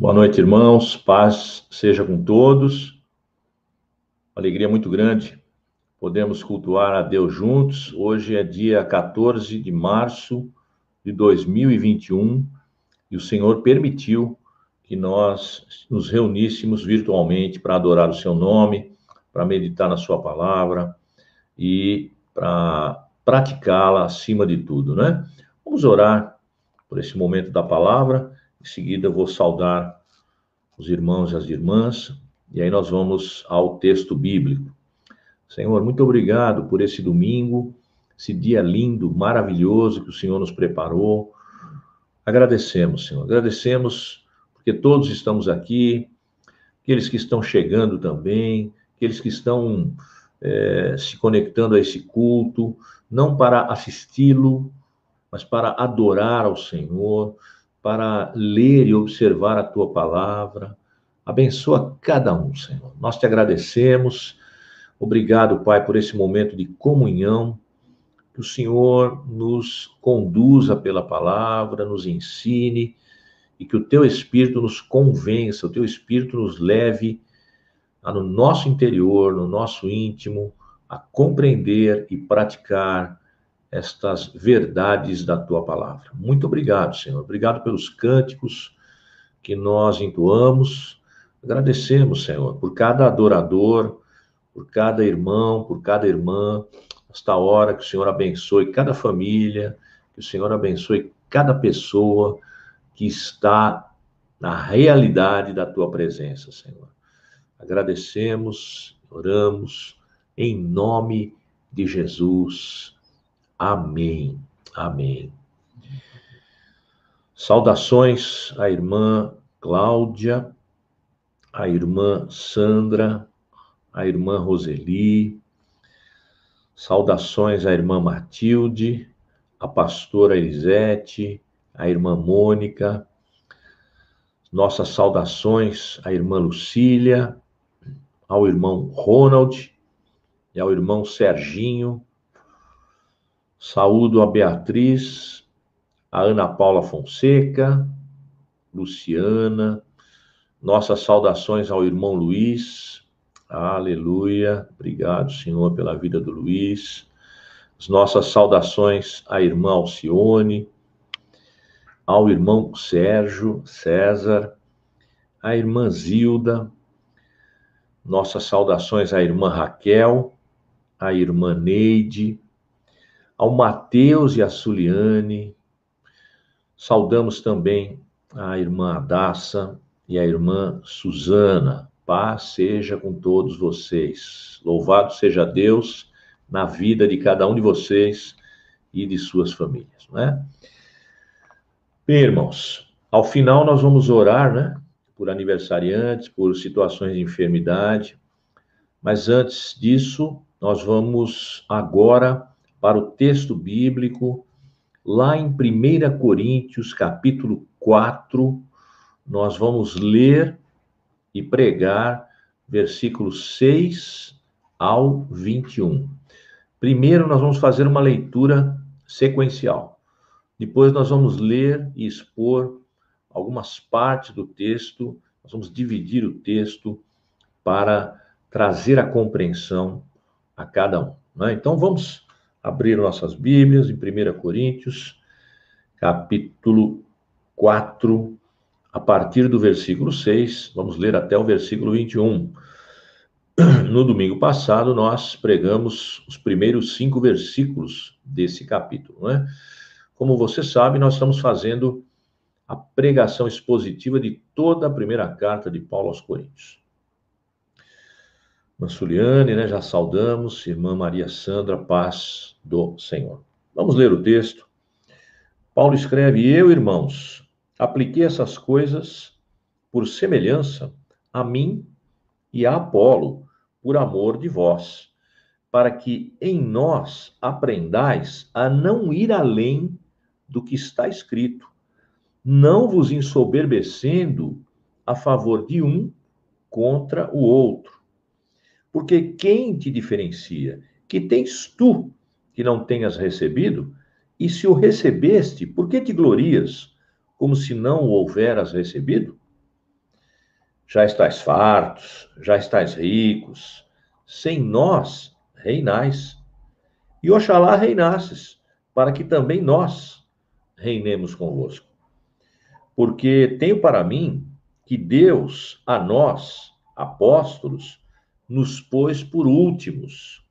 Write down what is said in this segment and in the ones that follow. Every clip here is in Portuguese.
Boa noite, irmãos. Paz seja com todos. Alegria muito grande. Podemos cultuar a Deus juntos. Hoje é dia 14 de março de 2021 e o Senhor permitiu que nós nos reuníssemos virtualmente para adorar o seu nome, para meditar na sua palavra e para praticá-la acima de tudo, né? Vamos orar por esse momento da palavra em seguida, eu vou saudar os irmãos e as irmãs, e aí nós vamos ao texto bíblico. Senhor, muito obrigado por esse domingo, esse dia lindo, maravilhoso que o Senhor nos preparou. Agradecemos, Senhor, agradecemos porque todos estamos aqui, aqueles que estão chegando também, aqueles que estão é, se conectando a esse culto, não para assisti-lo, mas para adorar ao Senhor, para ler e observar a tua palavra. Abençoa cada um, Senhor. Nós te agradecemos. Obrigado, Pai, por esse momento de comunhão. Que o Senhor nos conduza pela palavra, nos ensine e que o teu Espírito nos convença, o teu Espírito nos leve no nosso interior, no nosso íntimo, a compreender e praticar estas verdades da tua palavra. Muito obrigado, Senhor. Obrigado pelos cânticos que nós entoamos. Agradecemos, Senhor, por cada adorador, por cada irmão, por cada irmã. Esta hora que o Senhor abençoe cada família, que o Senhor abençoe cada pessoa que está na realidade da tua presença, Senhor. Agradecemos, oramos em nome de Jesus. Amém. Amém. Saudações à irmã Cláudia, à irmã Sandra, à irmã Roseli. Saudações à irmã Matilde, à pastora Elisete, à irmã Mônica. Nossas saudações à irmã Lucília, ao irmão Ronald e ao irmão Serginho Saúdo a Beatriz, a Ana Paula Fonseca, Luciana, nossas saudações ao irmão Luiz, aleluia, obrigado, Senhor, pela vida do Luiz, as nossas saudações à irmã Alcione, ao irmão Sérgio César, à irmã Zilda, nossas saudações à irmã Raquel, à irmã Neide, ao Mateus e a Suliane. Saudamos também a irmã Adassa e a irmã Suzana. Paz seja com todos vocês. Louvado seja Deus na vida de cada um de vocês e de suas famílias, né? Bem, irmãos, ao final nós vamos orar, né? Por aniversariantes, por situações de enfermidade. Mas antes disso, nós vamos agora para o texto bíblico, lá em 1 Coríntios, capítulo 4, nós vamos ler e pregar versículos 6 ao 21. Primeiro, nós vamos fazer uma leitura sequencial. Depois, nós vamos ler e expor algumas partes do texto, nós vamos dividir o texto para trazer a compreensão a cada um. Né? Então, vamos abrir nossas Bíblias em 1 Coríntios, capítulo 4, a partir do versículo 6, vamos ler até o versículo 21. No domingo passado, nós pregamos os primeiros cinco versículos desse capítulo, né? Como você sabe, nós estamos fazendo a pregação expositiva de toda a primeira carta de Paulo aos Coríntios. Irmã Suliane, né, já saudamos. Irmã Maria Sandra, paz do Senhor. Vamos ler o texto. Paulo escreve: Eu, irmãos, apliquei essas coisas por semelhança a mim e a Apolo, por amor de vós, para que em nós aprendais a não ir além do que está escrito, não vos ensoberbecendo a favor de um contra o outro porque quem te diferencia? Que tens tu que não tenhas recebido? E se o recebeste, por que te glorias, como se não o houveras recebido? Já estáis fartos, já estáis ricos, sem nós reinais. E oxalá reinasses, para que também nós reinemos convosco. Porque tenho para mim que Deus, a nós, apóstolos, nos pôs por últimos,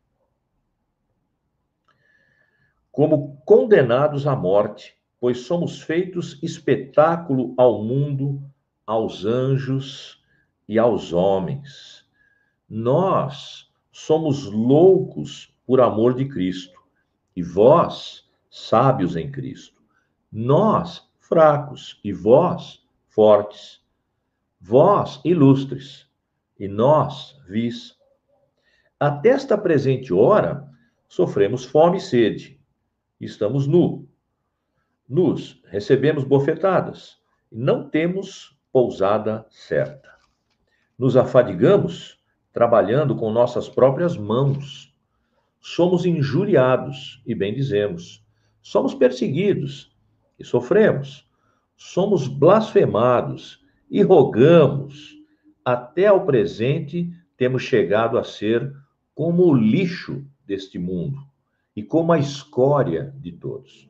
como condenados à morte, pois somos feitos espetáculo ao mundo, aos anjos e aos homens. Nós somos loucos por amor de Cristo, e vós, sábios em Cristo. Nós, fracos, e vós, fortes. Vós, ilustres, e nós, vis. Até esta presente hora, sofremos fome e sede. Estamos nu. Nus, recebemos bofetadas. E não temos pousada certa. Nos afadigamos trabalhando com nossas próprias mãos. Somos injuriados, e bem dizemos. Somos perseguidos, e sofremos. Somos blasfemados, e rogamos. Até ao presente, temos chegado a ser como o lixo deste mundo e como a escória de todos.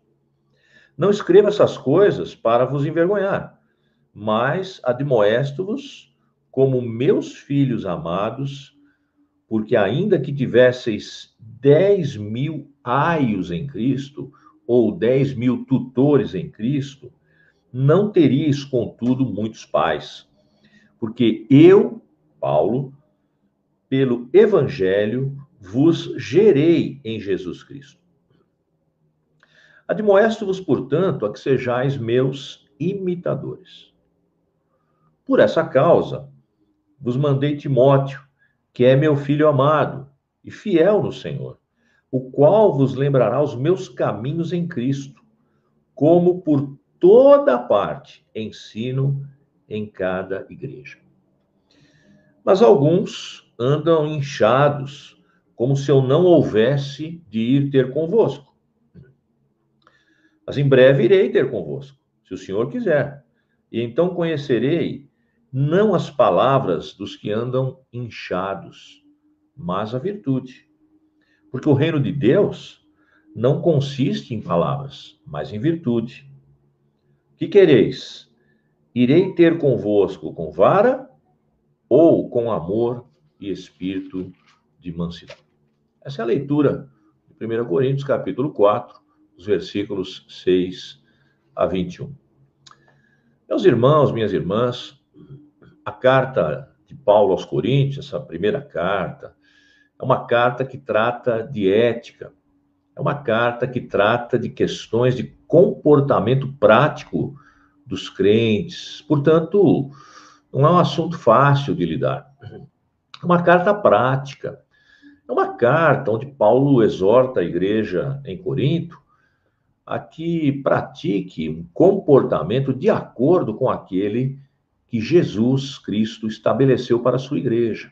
Não escreva essas coisas para vos envergonhar, mas admoesto-vos como meus filhos amados, porque ainda que tivesseis dez mil aios em Cristo, ou dez mil tutores em Cristo, não teríeis, contudo, muitos pais. Porque eu, Paulo, pelo Evangelho, vos gerei em Jesus Cristo. Admoesto-vos, portanto, a que sejais meus imitadores. Por essa causa, vos mandei Timóteo, que é meu filho amado e fiel no Senhor, o qual vos lembrará os meus caminhos em Cristo, como por toda parte ensino em cada igreja. Mas alguns andam inchados, como se eu não houvesse de ir ter convosco. Mas em breve irei ter convosco, se o Senhor quiser. E então conhecerei não as palavras dos que andam inchados, mas a virtude. Porque o reino de Deus não consiste em palavras, mas em virtude. Que quereis? Irei ter convosco com vara ou com amor e espírito de mansidão? Essa é a leitura de 1 Coríntios, capítulo 4, os versículos 6 a 21. Meus irmãos, minhas irmãs, a carta de Paulo aos Coríntios, essa primeira carta, é uma carta que trata de ética, é uma carta que trata de questões de comportamento prático dos crentes. Portanto, não é um assunto fácil de lidar. É uma carta prática. É uma carta onde Paulo exorta a igreja em Corinto a que pratique um comportamento de acordo com aquele que Jesus Cristo estabeleceu para a sua igreja.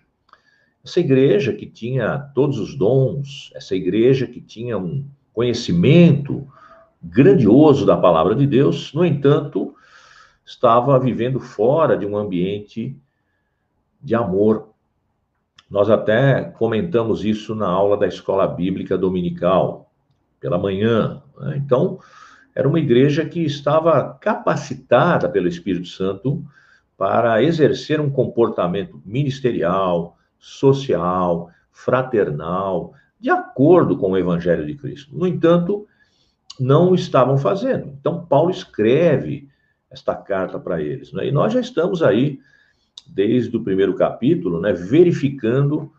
Essa igreja que tinha todos os dons, essa igreja que tinha um conhecimento grandioso da palavra de Deus, no entanto, estava vivendo fora de um ambiente de amor. Nós até comentamos isso na aula da escola bíblica dominical, pela manhã. Né? Então, era uma igreja que estava capacitada pelo Espírito Santo para exercer um comportamento ministerial, social, fraternal, de acordo com o Evangelho de Cristo. No entanto, não estavam fazendo. Então, Paulo escreve esta carta para eles. Né? E nós já estamos aí, desde o primeiro capítulo, né, verificando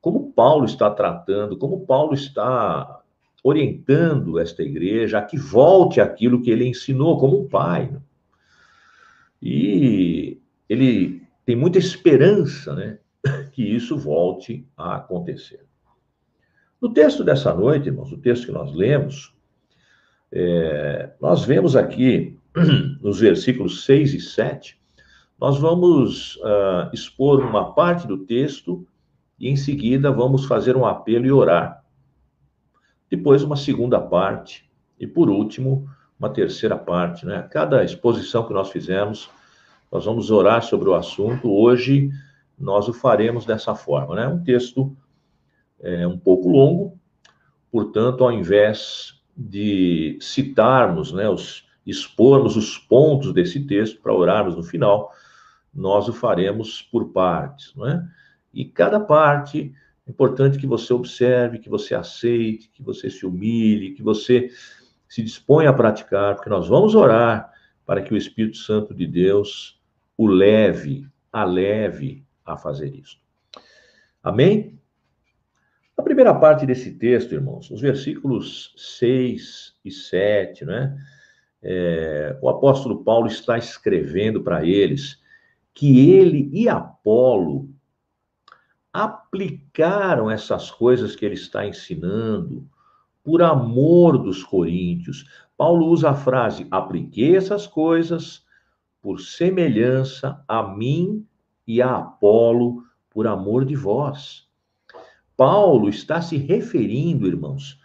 como Paulo está tratando, como Paulo está orientando esta igreja a que volte aquilo que ele ensinou como um pai. Né? E ele tem muita esperança, né, que isso volte a acontecer. No texto dessa noite, irmãos, o texto que nós lemos, é, nós vemos aqui, nos versículos 6 e 7, nós vamos uh, expor uma parte do texto e, em seguida, vamos fazer um apelo e orar. Depois, uma segunda parte. E, por último, uma terceira parte. Né? Cada exposição que nós fizemos, Nós vamos orar sobre o assunto. Hoje nós o faremos dessa forma, né? Um texto é, um pouco longo, portanto, ao invés de citarmos, né, os, expormos os pontos desse texto para orarmos no final, nós o faremos por partes, é? E cada parte é importante que você observe, que você aceite, que você se humilhe, que você se disponha a praticar, porque nós vamos orar para que o Espírito Santo de Deus o leve, a leve a fazer isso. Amém? A primeira parte desse texto, irmãos, os versículos 6 e 7, né? É, o apóstolo Paulo está escrevendo para eles que ele e Apolo aplicaram essas coisas que ele está ensinando por amor dos coríntios. Paulo usa a frase: apliquei essas coisas por semelhança a mim e a Apolo, por amor de vós. Paulo está se referindo, irmãos,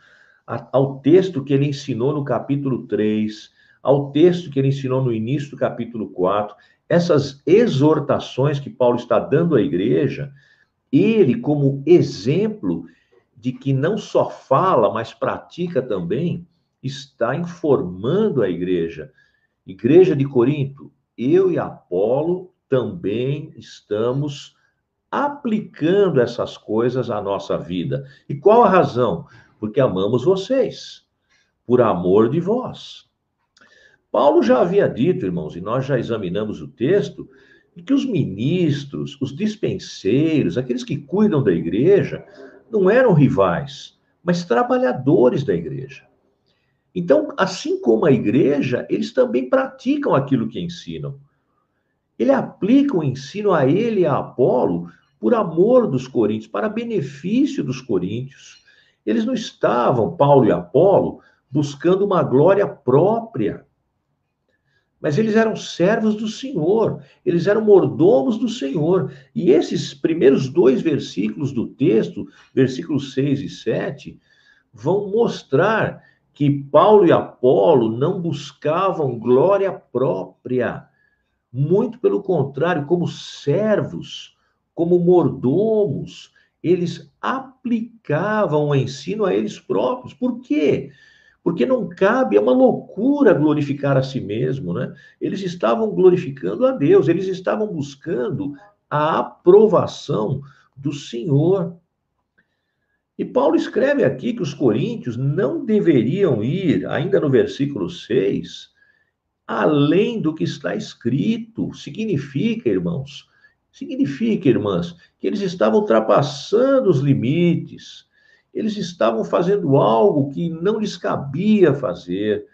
ao texto que ele ensinou no capítulo 3, ao texto que ele ensinou no início do capítulo 4, essas exortações que Paulo está dando à igreja, ele, como exemplo de que não só fala, mas pratica também, está informando a igreja. Igreja de Corinto, eu e Apolo também estamos aplicando essas coisas à nossa vida. E qual a razão? Porque amamos vocês, por amor de vós. Paulo já havia dito, irmãos, e nós já examinamos o texto, e que os ministros, os dispenseiros, aqueles que cuidam da igreja, não eram rivais, mas trabalhadores da igreja. Então, assim como a igreja, eles também praticam aquilo que ensinam. Ele aplica o ensino a ele e a Apolo por amor dos coríntios, para benefício dos coríntios. Eles não estavam, Paulo e Apolo, buscando uma glória própria. Mas eles eram servos do Senhor, eles eram mordomos do Senhor. E esses primeiros dois versículos do texto, versículos 6 e 7, vão mostrar que Paulo e Apolo não buscavam glória própria. Muito pelo contrário, como servos, como mordomos, eles aplicavam o ensino a eles próprios. Por quê? Porque não cabe, é uma loucura glorificar a si mesmo, né? Eles estavam glorificando a Deus, eles estavam buscando a aprovação do Senhor. E Paulo escreve aqui que os coríntios não deveriam ir, ainda no versículo 6, além do que está escrito. Significa, irmãos, significa, irmãs, que eles estavam ultrapassando os limites eles estavam fazendo algo que não lhes cabia fazer.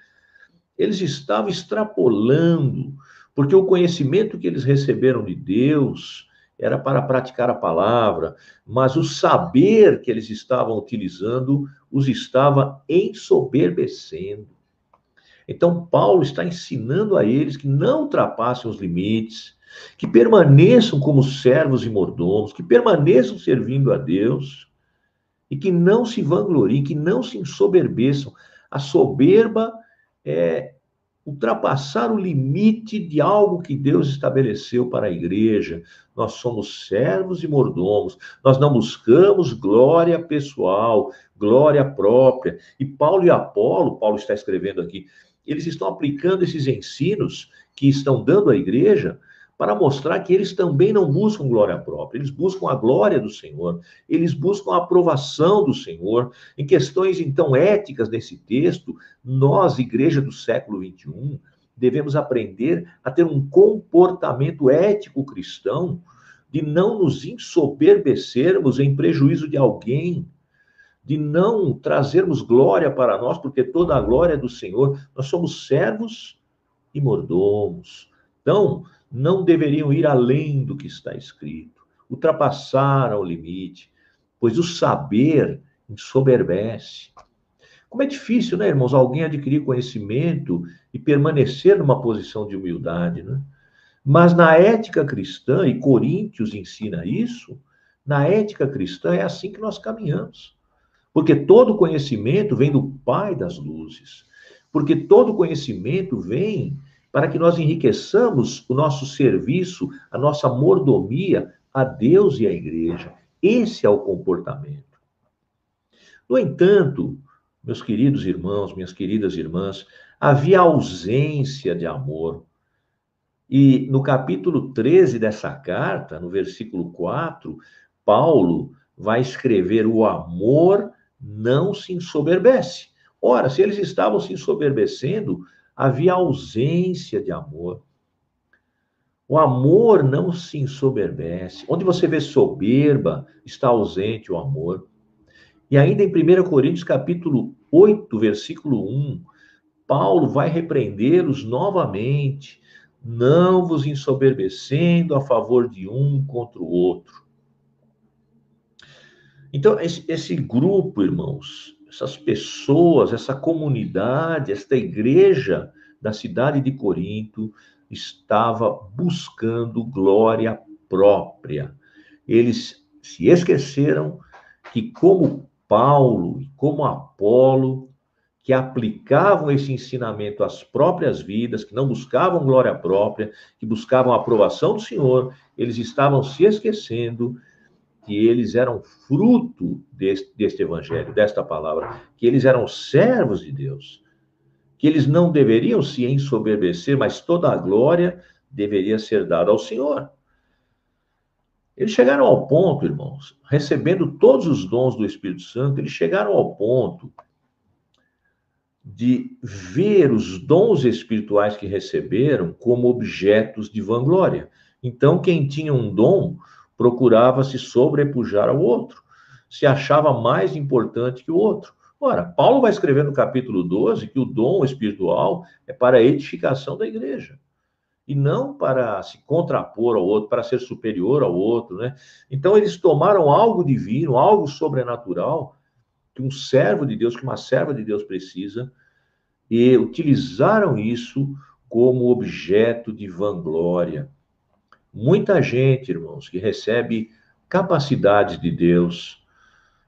Eles estavam extrapolando, porque o conhecimento que eles receberam de Deus era para praticar a palavra, mas o saber que eles estavam utilizando os estava ensoberbecendo. Então, Paulo está ensinando a eles que não ultrapassem os limites, que permaneçam como servos e mordomos, que permaneçam servindo a Deus e que não se vangloriem, que não se ensoberbeçam. A soberba é ultrapassar o limite de algo que Deus estabeleceu para a igreja. Nós somos servos e mordomos. Nós não buscamos glória pessoal, glória própria. E Paulo e Apolo, Paulo está escrevendo aqui, eles estão aplicando esses ensinos que estão dando à igreja para mostrar que eles também não buscam glória própria, eles buscam a glória do Senhor, eles buscam a aprovação do Senhor. Em questões, então, éticas nesse texto, nós, igreja do século XXI, devemos aprender a ter um comportamento ético cristão, de não nos ensoberbecermos em prejuízo de alguém, de não trazermos glória para nós, porque toda a glória é do Senhor. Nós somos servos e mordomos. Então, não deveriam ir além do que está escrito, ultrapassar o limite, pois o saber ensoberbece. Como é difícil, né, irmãos, alguém adquirir conhecimento e permanecer numa posição de humildade, né? Mas na ética cristã, e Coríntios ensina isso, na ética cristã é assim que nós caminhamos. Porque todo conhecimento vem do Pai das luzes. Porque todo conhecimento vem para que nós enriqueçamos o nosso serviço, a nossa mordomia a Deus e à igreja. Esse é o comportamento. No entanto, meus queridos irmãos, minhas queridas irmãs, havia ausência de amor. E no capítulo 13 dessa carta, no versículo 4, Paulo vai escrever: o amor não se ensoberbece. Ora, se eles estavam se ensoberbecendo, havia ausência de amor. O amor não se ensoberbece. Onde você vê soberba, está ausente o amor. E ainda em 1 Coríntios capítulo 8, versículo 1, Paulo vai repreendê-los novamente, não vos ensoberbecendo a favor de um contra o outro. Então, esse, esse grupo, irmãos, essas pessoas, essa comunidade, esta igreja da cidade de Corinto estava buscando glória própria. Eles se esqueceram que, como Paulo e como Apolo, que aplicavam esse ensinamento às próprias vidas, que não buscavam glória própria, que buscavam a aprovação do Senhor, eles estavam se esquecendo que eles eram fruto deste, deste evangelho, desta palavra, que eles eram servos de Deus, que eles não deveriam se ensoberbecer, mas toda a glória deveria ser dada ao Senhor. Eles chegaram ao ponto, irmãos, recebendo todos os dons do Espírito Santo, eles chegaram ao ponto de ver os dons espirituais que receberam como objetos de vanglória. Então, quem tinha um dom procurava se sobrepujar ao outro, se achava mais importante que o outro. Ora, Paulo vai escrever no capítulo 12 que o dom espiritual é para a edificação da igreja e não para se contrapor ao outro, para ser superior ao outro, né? Então eles tomaram algo divino, algo sobrenatural que um servo de Deus, que uma serva de Deus precisa, e utilizaram isso como objeto de vanglória. Muita gente, irmãos, que recebe capacidades de Deus,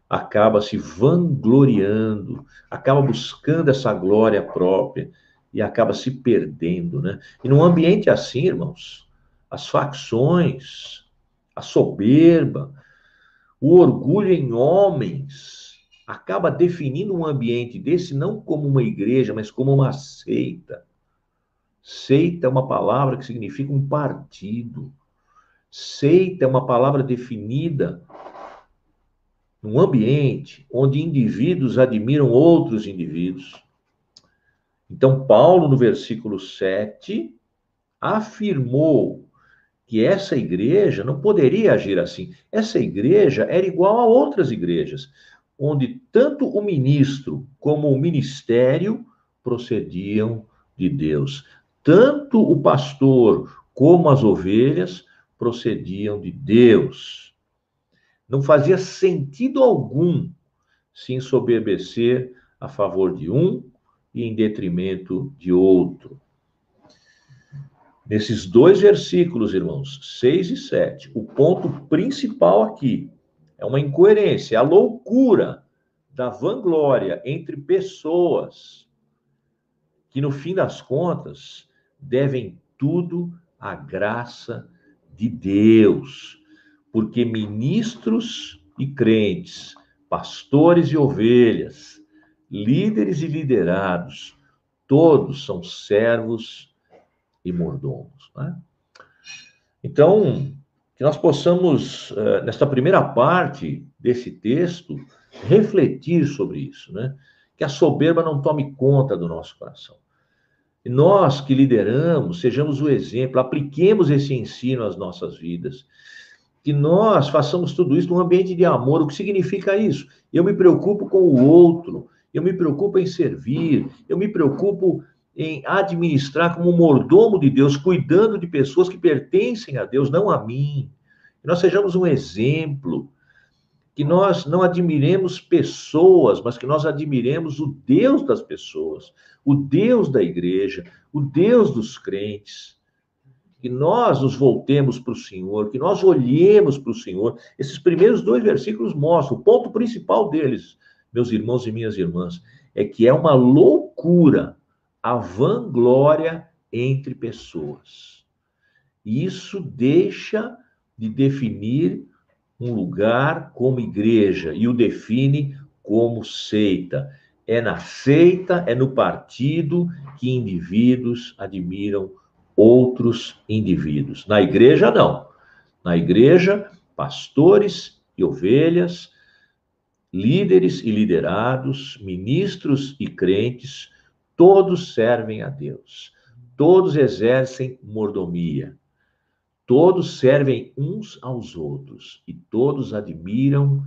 acaba se vangloriando, acaba buscando essa glória própria e acaba se perdendo, né? E num ambiente assim, irmãos, as facções, a soberba, o orgulho em homens acaba definindo um ambiente desse não como uma igreja, mas como uma seita. Seita é uma palavra que significa um partido. Seita é uma palavra definida num ambiente onde indivíduos admiram outros indivíduos. Então, Paulo, no versículo 7, afirmou que essa igreja não poderia agir assim. Essa igreja era igual a outras igrejas, onde tanto o ministro como o ministério procediam de Deus. Tanto o pastor como as ovelhas procediam de Deus. Não fazia sentido algum se ensoberbecer a favor de um e em detrimento de outro. Nesses dois versículos, irmãos, 6 e 7, o ponto principal aqui é uma incoerência, a loucura da vanglória entre pessoas que, no fim das contas, devem tudo à graça de Deus, porque ministros e crentes, pastores e ovelhas, líderes e liderados, todos são servos e mordomos. Né? Então, que nós possamos, eh, nesta primeira parte desse texto, refletir sobre isso, né? Que a soberba não tome conta do nosso coração. Nós que lideramos, sejamos o exemplo, apliquemos esse ensino às nossas vidas. Que nós façamos tudo isso num ambiente de amor. O que significa isso? Eu me preocupo com o outro, eu me preocupo em servir, eu me preocupo em administrar como mordomo de Deus, cuidando de pessoas que pertencem a Deus, não a mim. Que nós sejamos um exemplo que nós não admiremos pessoas, mas que nós admiremos o Deus das pessoas, o Deus da igreja, o Deus dos crentes. Que nós nos voltemos para o Senhor, que nós olhemos para o Senhor. Esses primeiros dois versículos mostram, o ponto principal deles, meus irmãos e minhas irmãs, é que é uma loucura a vanglória entre pessoas. Isso deixa de definir um lugar como igreja e o define como seita. É na seita, é no partido que indivíduos admiram outros indivíduos. Na igreja, não. Na igreja, pastores e ovelhas, líderes e liderados, ministros e crentes, todos servem a Deus. Todos exercem mordomia. Todos servem uns aos outros e todos admiram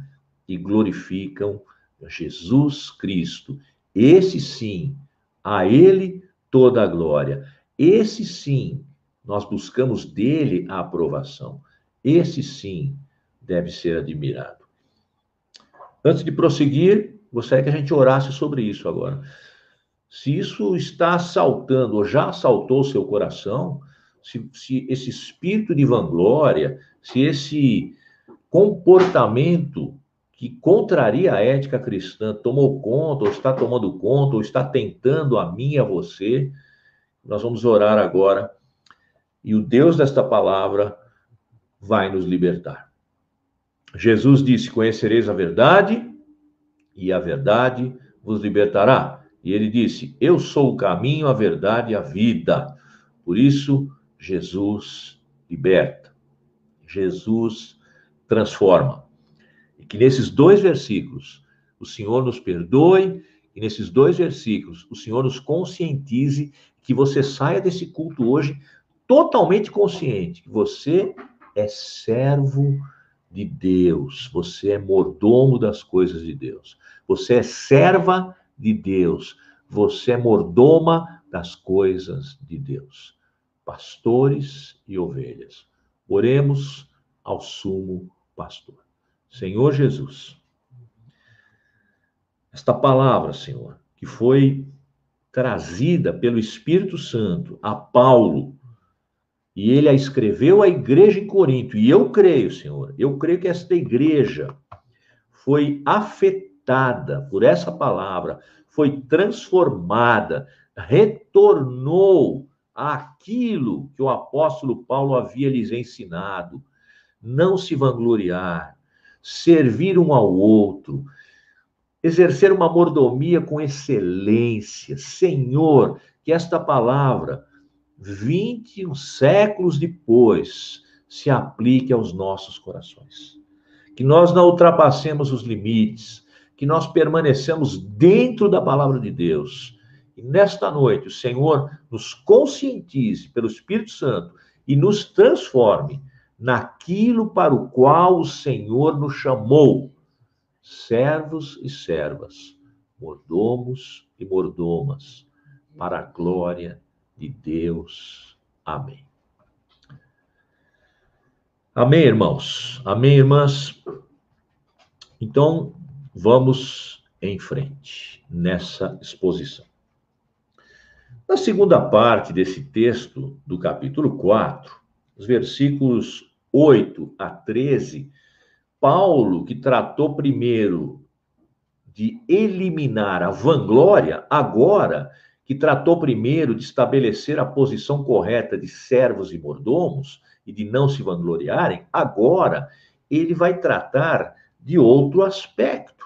e glorificam Jesus Cristo. Esse sim, a Ele toda a glória. Esse sim, nós buscamos dele a aprovação. Esse sim deve ser admirado. Antes de prosseguir, gostaria que a gente orasse sobre isso agora. Se isso está assaltando ou já assaltou seu coração, se, se esse espírito de vanglória, se esse comportamento que contraria a ética cristã tomou conta, ou está tomando conta, ou está tentando a mim e a você, nós vamos orar agora e o Deus desta palavra vai nos libertar. Jesus disse: Conhecereis a verdade, e a verdade vos libertará. E ele disse: Eu sou o caminho, a verdade e a vida. Por isso, Jesus liberta, Jesus transforma. E que nesses dois versículos o Senhor nos perdoe e nesses dois versículos o Senhor nos conscientize que você saia desse culto hoje totalmente consciente que você é servo de Deus, você é mordomo das coisas de Deus, você é serva de Deus, você é mordoma das coisas de Deus pastores e ovelhas. Oremos ao sumo pastor. Senhor Jesus, esta palavra, Senhor, que foi trazida pelo Espírito Santo a Paulo, e ele a escreveu à igreja em Corinto, e eu creio, Senhor, eu creio que esta igreja foi afetada por essa palavra, foi transformada, retornou aquilo que o apóstolo Paulo havia lhes ensinado: não se vangloriar, servir um ao outro, exercer uma mordomia com excelência. Senhor, que esta palavra, 21 séculos depois, se aplique aos nossos corações. Que nós não ultrapassemos os limites, que nós permanecemos dentro da palavra de Deus e nesta noite, o Senhor nos conscientize pelo Espírito Santo e nos transforme naquilo para o qual o Senhor nos chamou, servos e servas, mordomos e mordomas, para a glória de Deus. Amém. Amém, irmãos. Amém, irmãs. Então, vamos em frente nessa exposição. Na segunda parte desse texto, do capítulo 4, os versículos 8 a 13, Paulo, que tratou primeiro de eliminar a vanglória, agora que tratou primeiro de estabelecer a posição correta de servos e mordomos e de não se vangloriarem, agora ele vai tratar de outro aspecto.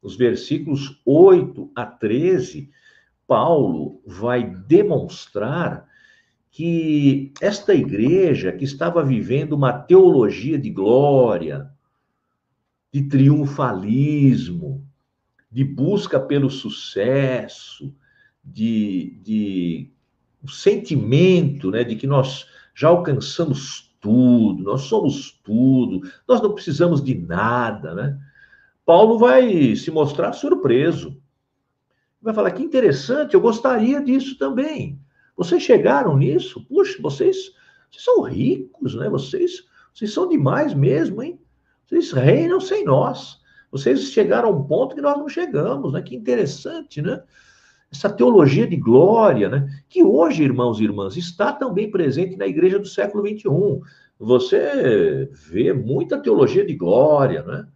Os versículos 8 a 13 Paulo vai demonstrar que esta igreja que estava vivendo uma teologia de glória, de triunfalismo, de busca pelo sucesso, de, de sentimento né, de que nós já alcançamos tudo, nós somos tudo, nós não precisamos de nada, né? Paulo vai se mostrar surpreso vai falar que interessante, eu gostaria disso também. Vocês chegaram nisso? Puxa, vocês, vocês são ricos, né? Vocês, vocês são demais mesmo, hein? Vocês reinam sem nós. Vocês chegaram a um ponto que nós não chegamos, né? Que interessante, né? Essa teologia de glória, né? Que hoje, irmãos e irmãs, está também presente na igreja do século XXI. Você vê muita teologia de glória, né?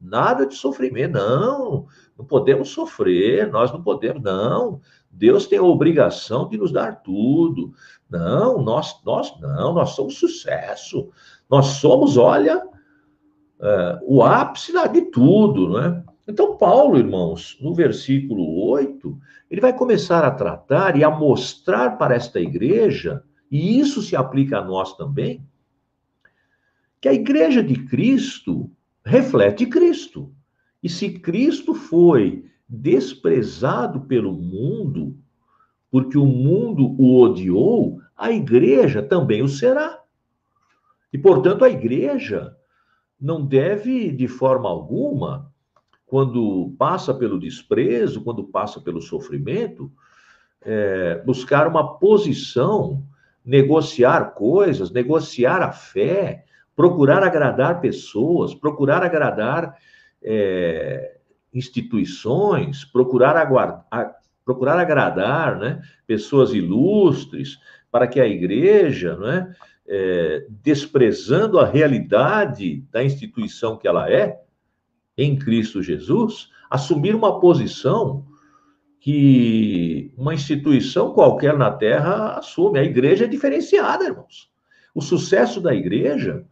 Nada de sofrimento, não. Não podemos sofrer, nós não podemos, não. Deus tem a obrigação de nos dar tudo. Não, nós, nós não, nós somos sucesso. Nós somos, olha, é, o ápice de tudo, não é? Então, Paulo, irmãos, no versículo 8, ele vai começar a tratar e a mostrar para esta igreja, e isso se aplica a nós também, que a igreja de Cristo reflete Cristo. E se Cristo foi desprezado pelo mundo, porque o mundo o odiou, a igreja também o será. E, portanto, a igreja não deve, de forma alguma, quando passa pelo desprezo, quando passa pelo sofrimento, é, buscar uma posição, negociar coisas, negociar a fé, procurar agradar pessoas, procurar agradar é, instituições, procurar, aguardar, a, procurar agradar né, pessoas ilustres, para que a igreja, né, é, desprezando a realidade da instituição que ela é, em Cristo Jesus, assumir uma posição que uma instituição qualquer na terra assume. A igreja é diferenciada, irmãos. O sucesso da igreja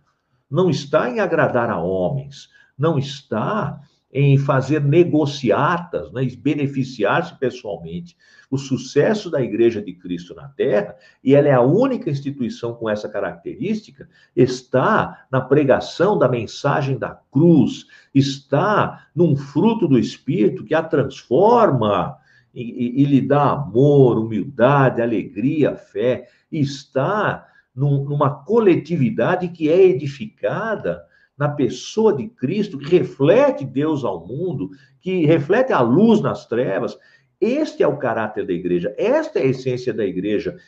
não está em agradar a homens, não está em fazer negociatas, né, beneficiar-se pessoalmente. O sucesso da Igreja de Cristo na Terra, e ela é a única instituição com essa característica, está na pregação da mensagem da cruz, está num fruto do Espírito que a transforma e, e, e lhe dá amor, humildade, alegria, fé, está num, numa coletividade que é edificada na pessoa de Cristo, que reflete Deus ao mundo, que reflete a luz nas trevas. Este é o caráter da igreja, esta é a essência da igreja,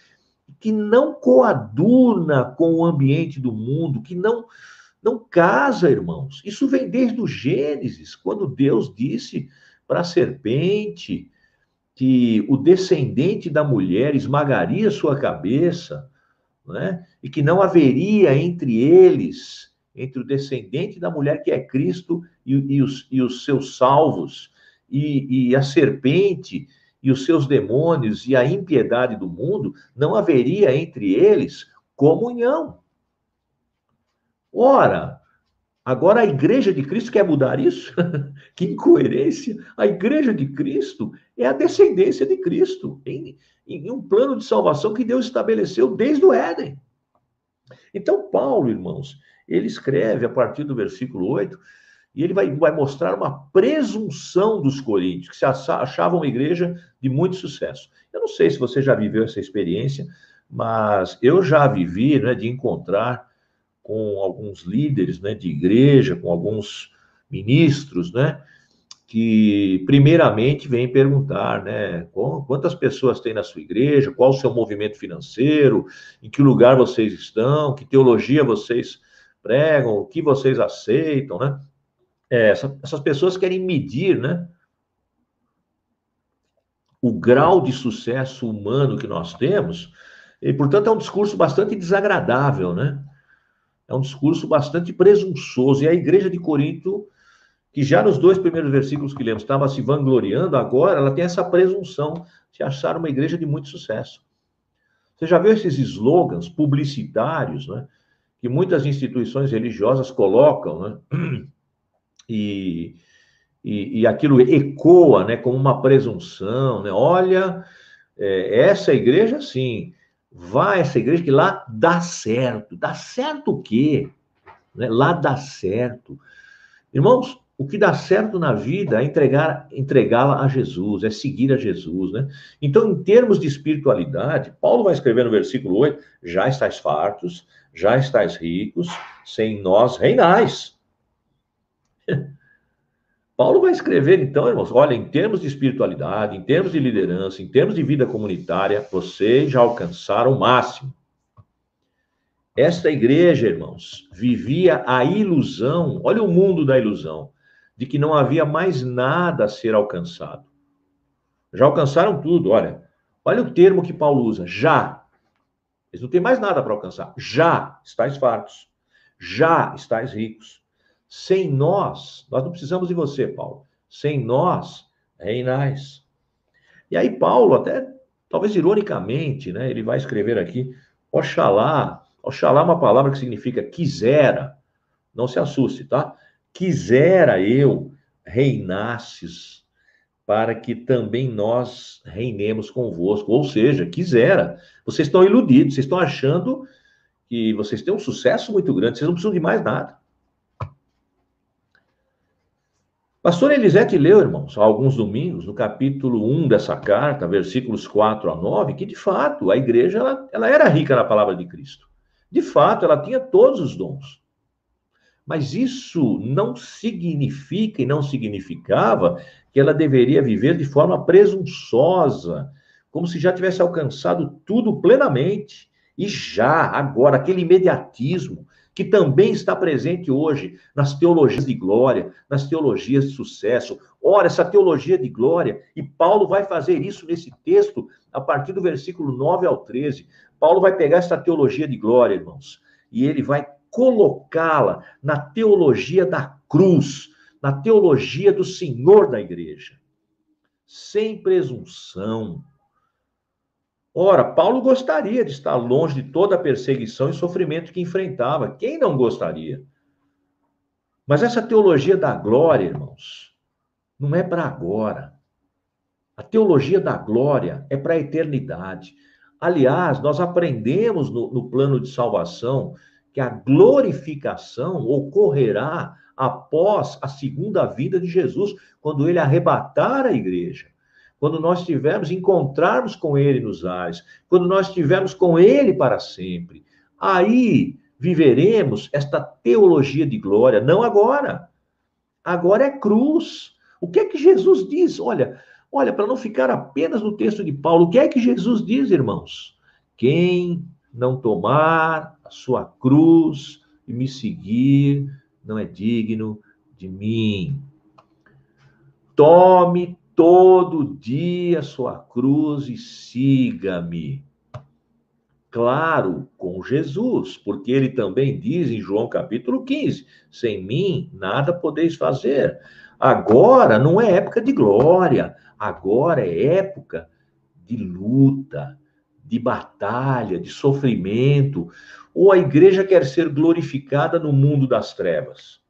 que não coaduna com o ambiente do mundo, que não não casa, irmãos. Isso vem desde o Gênesis, quando Deus disse para a serpente que o descendente da mulher esmagaria sua cabeça, né? e que não haveria entre eles entre o descendente da mulher que é Cristo e, e, os, e os, seus salvos, e, e a serpente e os seus demônios e a impiedade do mundo, não haveria entre eles comunhão. Ora, agora a igreja de Cristo quer mudar isso? que incoerência! A igreja de Cristo é a descendência de Cristo, em, em um plano de salvação que Deus estabeleceu desde o Éden. Então, Paulo, irmãos, ele escreve a partir do versículo 8, e ele vai, vai mostrar uma presunção dos coríntios, que se achavam uma igreja de muito sucesso. Eu não sei se você já viveu essa experiência, mas eu já vivi né, de encontrar com alguns líderes né, de igreja, com alguns ministros, né, que primeiramente vêm perguntar, né, quantas pessoas tem na sua igreja, qual o seu movimento financeiro, em que lugar vocês estão, que teologia vocês pregam, o que vocês aceitam, né? É, essa, essas pessoas querem medir, né? O grau de sucesso humano que nós temos, e, portanto, é um discurso bastante desagradável, né? É um discurso bastante presunçoso. E a igreja de Corinto, que já nos dois primeiros versículos que lemos estava se vangloriando, agora ela tem essa presunção de achar uma igreja de muito sucesso. Você já viu esses slogans publicitários, né? que muitas instituições religiosas colocam, né? E, e, e aquilo ecoa, né, como uma presunção, né? Olha, é, essa igreja, sim, vai essa igreja que lá dá certo. Dá certo o quê? Né? Lá dá certo. Irmãos, o que dá certo na vida é entregar, entregá-la a Jesus, é seguir a Jesus, né? Então, em termos de espiritualidade, Paulo vai escrever no versículo 8: já estáis fartos, já estáis ricos, sem nós reinais. Paulo vai escrever, então, irmãos, olha, em termos de espiritualidade, em termos de liderança, em termos de vida comunitária, vocês já alcançaram o máximo. Esta igreja, irmãos, vivia a ilusão, olha o mundo da ilusão, de que não havia mais nada a ser alcançado. Já alcançaram tudo, olha. Olha o termo que Paulo usa, já. Eles não têm mais nada para alcançar. Já estáis fartos. Já estáis ricos. Sem nós, nós não precisamos de você, Paulo. Sem nós, reinais. E aí Paulo, até talvez ironicamente, né, ele vai escrever aqui, Oxalá, Oxalá é uma palavra que significa quisera, não se assuste, tá? Quisera eu reinasses para que também nós reinemos convosco. Ou seja, quisera. Vocês estão iludidos, vocês estão achando que vocês têm um sucesso muito grande, vocês não precisam de mais nada. Pastor Elisete leu, irmãos, há alguns domingos, no capítulo 1 dessa carta, versículos 4 a 9, que de fato a igreja ela, ela era rica na palavra de Cristo. De fato, ela tinha todos os dons. Mas isso não significa e não significava que ela deveria viver de forma presunçosa, como se já tivesse alcançado tudo plenamente. E já, agora, aquele imediatismo, que também está presente hoje nas teologias de glória, nas teologias de sucesso. Ora, essa teologia de glória, e Paulo vai fazer isso nesse texto, a partir do versículo 9 ao 13. Paulo vai pegar essa teologia de glória, irmãos, e ele vai colocá-la na teologia da cruz, na teologia do Senhor da igreja. Sem presunção, Ora, Paulo gostaria de estar longe de toda a perseguição e sofrimento que enfrentava. Quem não gostaria? Mas essa teologia da glória, irmãos, não é para agora. A teologia da glória é para a eternidade. Aliás, nós aprendemos no, no, plano de salvação que a glorificação ocorrerá após a segunda vida de Jesus, quando ele arrebatar a igreja quando nós tivermos, encontrarmos com Ele nos ares, quando nós estivermos com Ele para sempre, aí viveremos esta teologia de glória, não agora. Agora é cruz. O que é que Jesus diz? Olha, olha, para não ficar apenas no texto de Paulo, o que é que Jesus diz, irmãos? Quem não tomar sua cruz e me seguir não é digno de mim. Tome todo dia sua cruz e siga-me. Claro, com Jesus, porque ele também diz em João capítulo 15: sem mim nada podeis fazer. Agora não é época de glória, agora é época de luta, de batalha, de sofrimento. Ou a igreja quer ser glorificada no mundo das trevas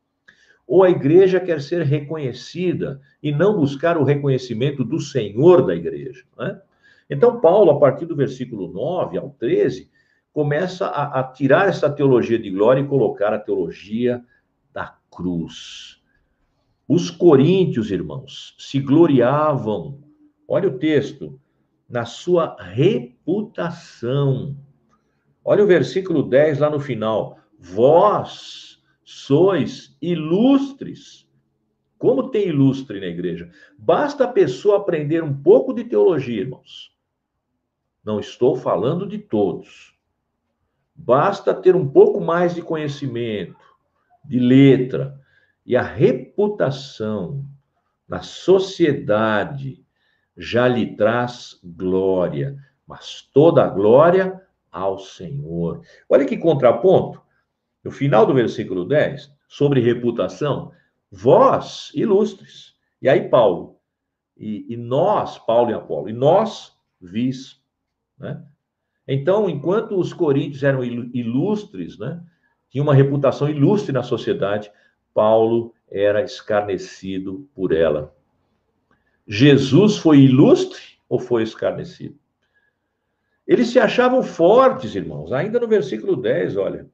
ou a igreja quer ser reconhecida e não buscar o reconhecimento do Senhor da igreja. Né? Então, Paulo, a partir do versículo 9 ao 13, começa a, a tirar essa teologia de glória e colocar a teologia da cruz. Os coríntios, irmãos, se gloriavam, olha o texto, na sua reputação. Olha o versículo 10 lá no final. Vós sois ilustres. Como tem ilustre na igreja? Basta a pessoa aprender um pouco de teologia, irmãos. Não estou falando de todos. Basta ter um pouco mais de conhecimento, de letra, e a reputação na sociedade já lhe traz glória, mas toda a glória ao Senhor. Olha que contraponto. No final do versículo 10, sobre reputação, vós ilustres. E aí, Paulo, e, e nós, Paulo e Apolo, e nós, vis. Né? Então, enquanto os coríntios eram ilustres, né, tinham uma reputação ilustre na sociedade, Paulo era escarnecido por ela. Jesus foi ilustre ou foi escarnecido? Eles se achavam fortes, irmãos. Ainda no versículo 10, olha.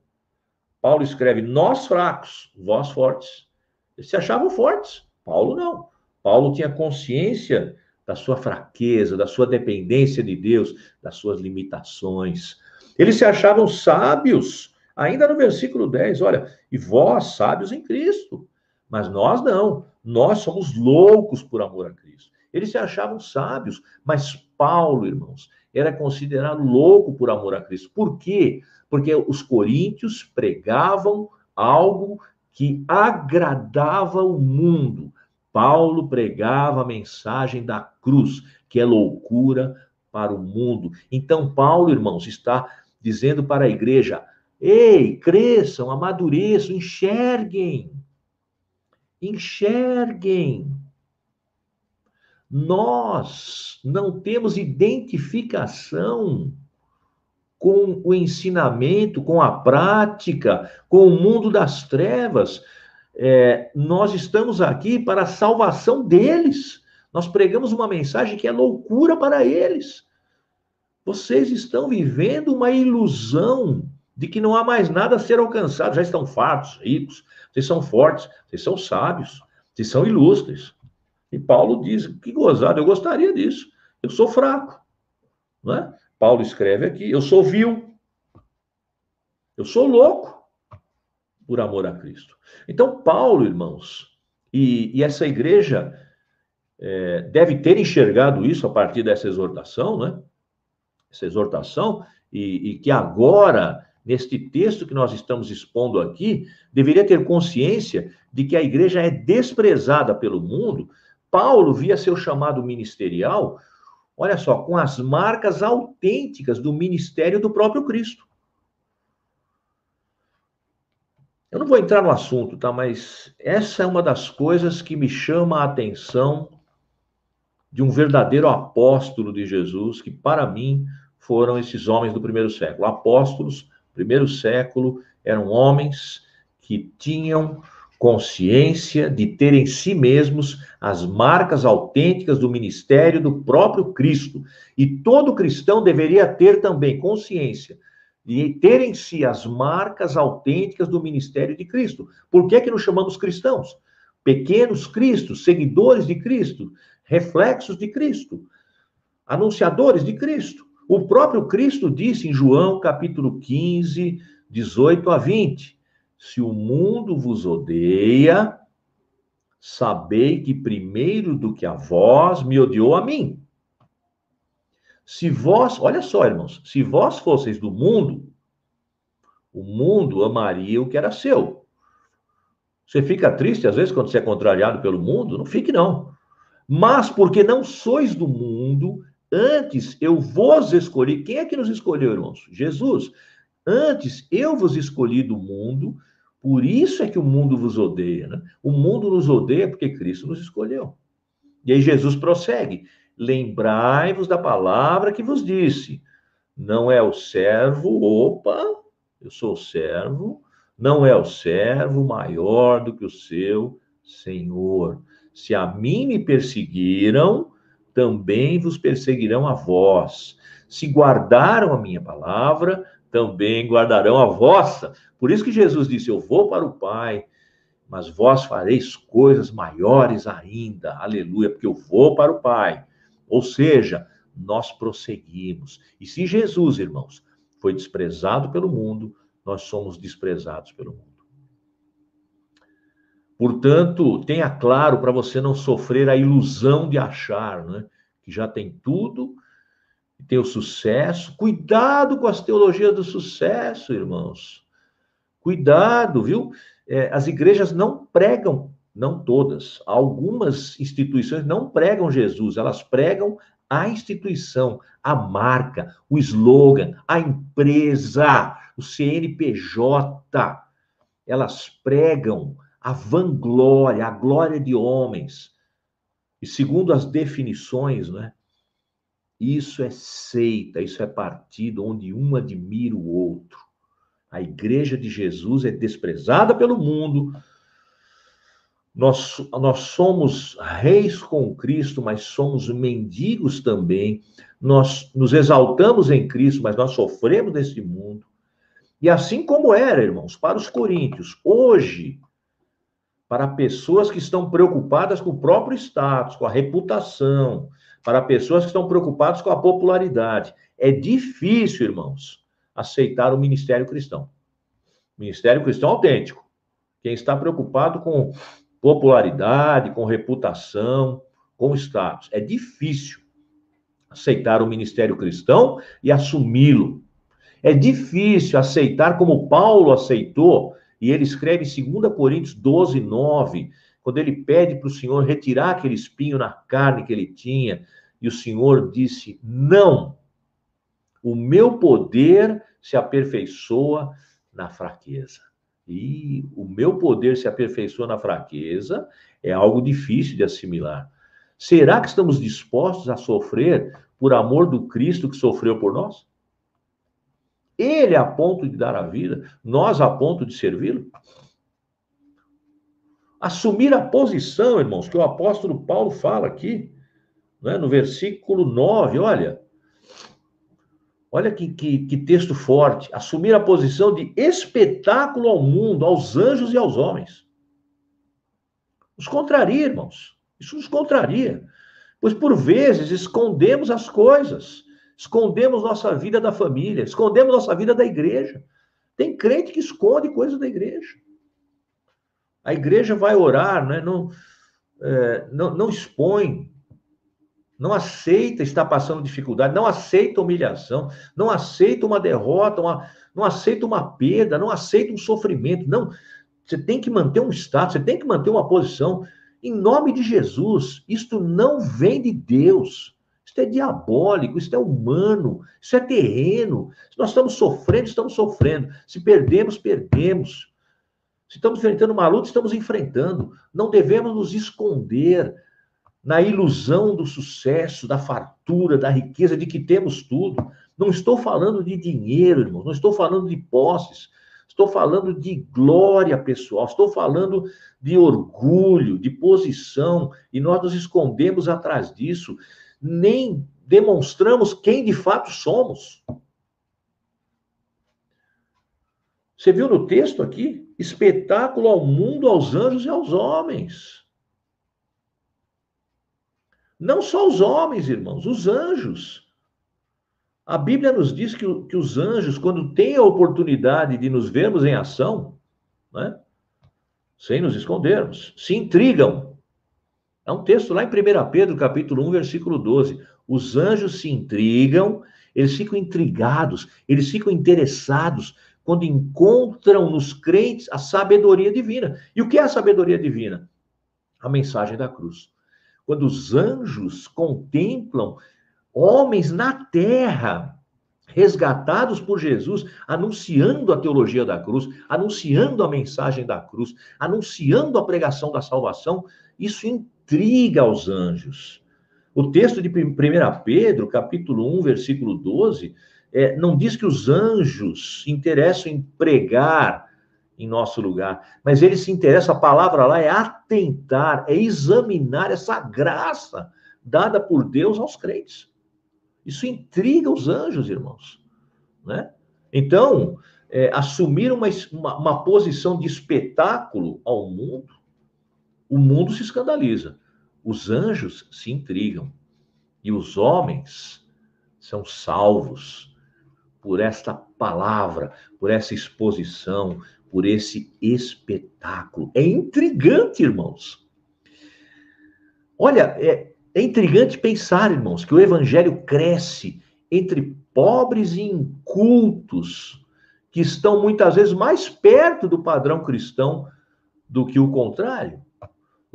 Paulo escreve: Nós fracos, vós fortes. Eles se achavam fortes. Paulo não. Paulo tinha consciência da sua fraqueza, da sua dependência de Deus, das suas limitações. Eles se achavam sábios, ainda no versículo 10, olha, e vós sábios em Cristo. Mas nós não, nós somos loucos por amor a Cristo. Eles se achavam sábios, mas Paulo, irmãos, era considerado louco por amor a Cristo. Por quê? porque os coríntios pregavam algo que agradava o mundo. Paulo pregava a mensagem da cruz, que é loucura para o mundo. Então, Paulo, irmãos, está dizendo para a igreja: ei, cresçam, amadureçam, enxerguem. Enxerguem. Nós não temos identificação com o ensinamento, com a prática, com o mundo das trevas. É, nós estamos aqui para a salvação deles. Nós pregamos uma mensagem que é loucura para eles. Vocês estão vivendo uma ilusão de que não há mais nada a ser alcançado. Já estão fartos, ricos, vocês são fortes, vocês são sábios, vocês são ilustres. E Paulo diz: que gozado, eu gostaria disso. Eu sou fraco. Não é? Paulo escreve aqui: eu sou vil. Eu sou louco por amor a Cristo. Então, Paulo, irmãos, e, e essa igreja é, deve ter enxergado isso a partir dessa exortação, né? Essa exortação, e, e que agora neste texto que nós estamos expondo aqui, deveria ter consciência de que a igreja é desprezada pelo mundo. Paulo via seu chamado ministerial, olha só, com as marcas autênticas do ministério do próprio Cristo. Eu não vou entrar no assunto, tá? Mas essa é uma das coisas que me chama a atenção de um verdadeiro apóstolo de Jesus, que para mim foram esses homens do primeiro século. Apóstolos primeiro século eram homens que tinham consciência de ter em si mesmos as marcas autênticas do ministério do próprio Cristo. E todo cristão deveria ter também consciência de ter em si as marcas autênticas do ministério de Cristo. Por que é que nos chamamos cristãos? Pequenos cristos, seguidores de Cristo, reflexos de Cristo, anunciadores de Cristo. O próprio Cristo disse em João capítulo 15, 18 a 20: Se o mundo vos odeia, sabei que primeiro do que a vós me odiou a mim. Se vós, olha só, irmãos, se vós fosseis do mundo, o mundo amaria o que era seu. Você fica triste às vezes quando você é contrariado pelo mundo? Não fique, não. Mas porque não sois do mundo, Antes eu vos escolhi. Quem é que nos escolheu, irmãos? Jesus. Antes eu vos escolhi do mundo, por isso é que o mundo vos odeia. Né? O mundo nos odeia porque Cristo nos escolheu. E aí Jesus prossegue: Lembrai-vos da palavra que vos disse. Não é o servo, opa, eu sou servo, não é o servo maior do que o seu senhor. Se a mim me perseguiram, também vos perseguirão a vós. Se guardaram a minha palavra, também guardarão a vossa. Por isso que Jesus disse: Eu vou para o Pai, mas vós fareis coisas maiores ainda. Aleluia, porque eu vou para o Pai. Ou seja, nós prosseguimos. E se Jesus, irmãos, foi desprezado pelo mundo, nós somos desprezados pelo mundo. Portanto, tenha claro para você não sofrer a ilusão de achar né, que já tem tudo, tem o sucesso. Cuidado com as teologias do sucesso, irmãos. Cuidado, viu? É, as igrejas não pregam, não todas, algumas instituições não pregam Jesus, elas pregam a instituição, a marca, o slogan, a empresa, o CNPJ. Elas pregam a vanglória, a glória de homens. E segundo as definições, né? Isso é seita, isso é partido onde um admira o outro. A igreja de Jesus é desprezada pelo mundo. Nós, nós somos reis com Cristo, mas somos mendigos também. Nós nos exaltamos em Cristo, mas nós sofremos nesse mundo. E assim como era, irmãos, para os coríntios, hoje para pessoas que estão preocupadas com o próprio status, com a reputação, para pessoas que estão preocupadas com a popularidade. É difícil, irmãos, aceitar o ministério cristão. Ministério cristão autêntico. Quem está preocupado com popularidade, com reputação, com status. É difícil aceitar o ministério cristão e assumi-lo. É difícil aceitar como Paulo aceitou e ele escreve em 2 Coríntios 12, 9, quando ele pede para o Senhor retirar aquele espinho na carne que ele tinha, e o Senhor disse: Não, o meu poder se aperfeiçoa na fraqueza. E o meu poder se aperfeiçoa na fraqueza é algo difícil de assimilar. Será que estamos dispostos a sofrer por amor do Cristo que sofreu por nós? Ele a ponto de dar a vida, nós a ponto de servi-lo? Assumir a posição, irmãos, que o apóstolo Paulo fala aqui, né, no versículo 9, olha. Olha que, que, que texto forte. Assumir a posição de espetáculo ao mundo, aos anjos e aos homens. Nos contraria, irmãos. Isso nos contraria. Pois por vezes escondemos as coisas, escondemos nossa vida da família, escondemos nossa vida da igreja. Tem crente que esconde coisas da igreja. A igreja vai orar, né? não, é, não, não expõe, não aceita estar passando dificuldade, não aceita humilhação, não aceita uma derrota, uma, não aceita uma perda, não aceita um sofrimento. Não, você tem que manter um status, você tem que manter uma posição. Em nome de Jesus, isto não vem de Deus. Isso é diabólico, isso é humano, isso é terreno. Se nós estamos sofrendo, estamos sofrendo. Se perdemos, perdemos. Se estamos enfrentando uma luta, estamos enfrentando. Não devemos nos esconder na ilusão do sucesso, da fartura, da riqueza, de que temos tudo. Não estou falando de dinheiro, irmão, não estou falando de posses, estou falando de glória pessoal, estou falando de orgulho, de posição, e nós nos escondemos atrás disso, nem demonstramos quem de fato somos. Você viu no texto aqui? Espetáculo ao mundo, aos anjos e aos homens. Não só os homens, irmãos, os anjos. A Bíblia nos diz que, que os anjos, quando têm a oportunidade de nos vermos em ação, né, sem nos escondermos, se intrigam. É um texto lá em 1 Pedro, capítulo 1, versículo 12. Os anjos se intrigam, eles ficam intrigados, eles ficam interessados quando encontram nos crentes a sabedoria divina. E o que é a sabedoria divina? A mensagem da cruz. Quando os anjos contemplam homens na terra resgatados por Jesus, anunciando a teologia da cruz, anunciando a mensagem da cruz, anunciando a pregação da salvação, isso intriga aos anjos. O texto de 1 Pedro, capítulo 1, versículo 12, é, não diz que os anjos se interessam em pregar em nosso lugar, mas eles se interessam, a palavra lá é atentar, é examinar essa graça dada por Deus aos crentes. Isso intriga os anjos, irmãos. Né? Então, é, assumir uma, uma, uma posição de espetáculo ao mundo, o mundo se escandaliza. Os anjos se intrigam. E os homens são salvos por esta palavra, por essa exposição, por esse espetáculo. É intrigante, irmãos. Olha, é, é intrigante pensar, irmãos, que o evangelho cresce entre pobres e incultos, que estão muitas vezes mais perto do padrão cristão do que o contrário.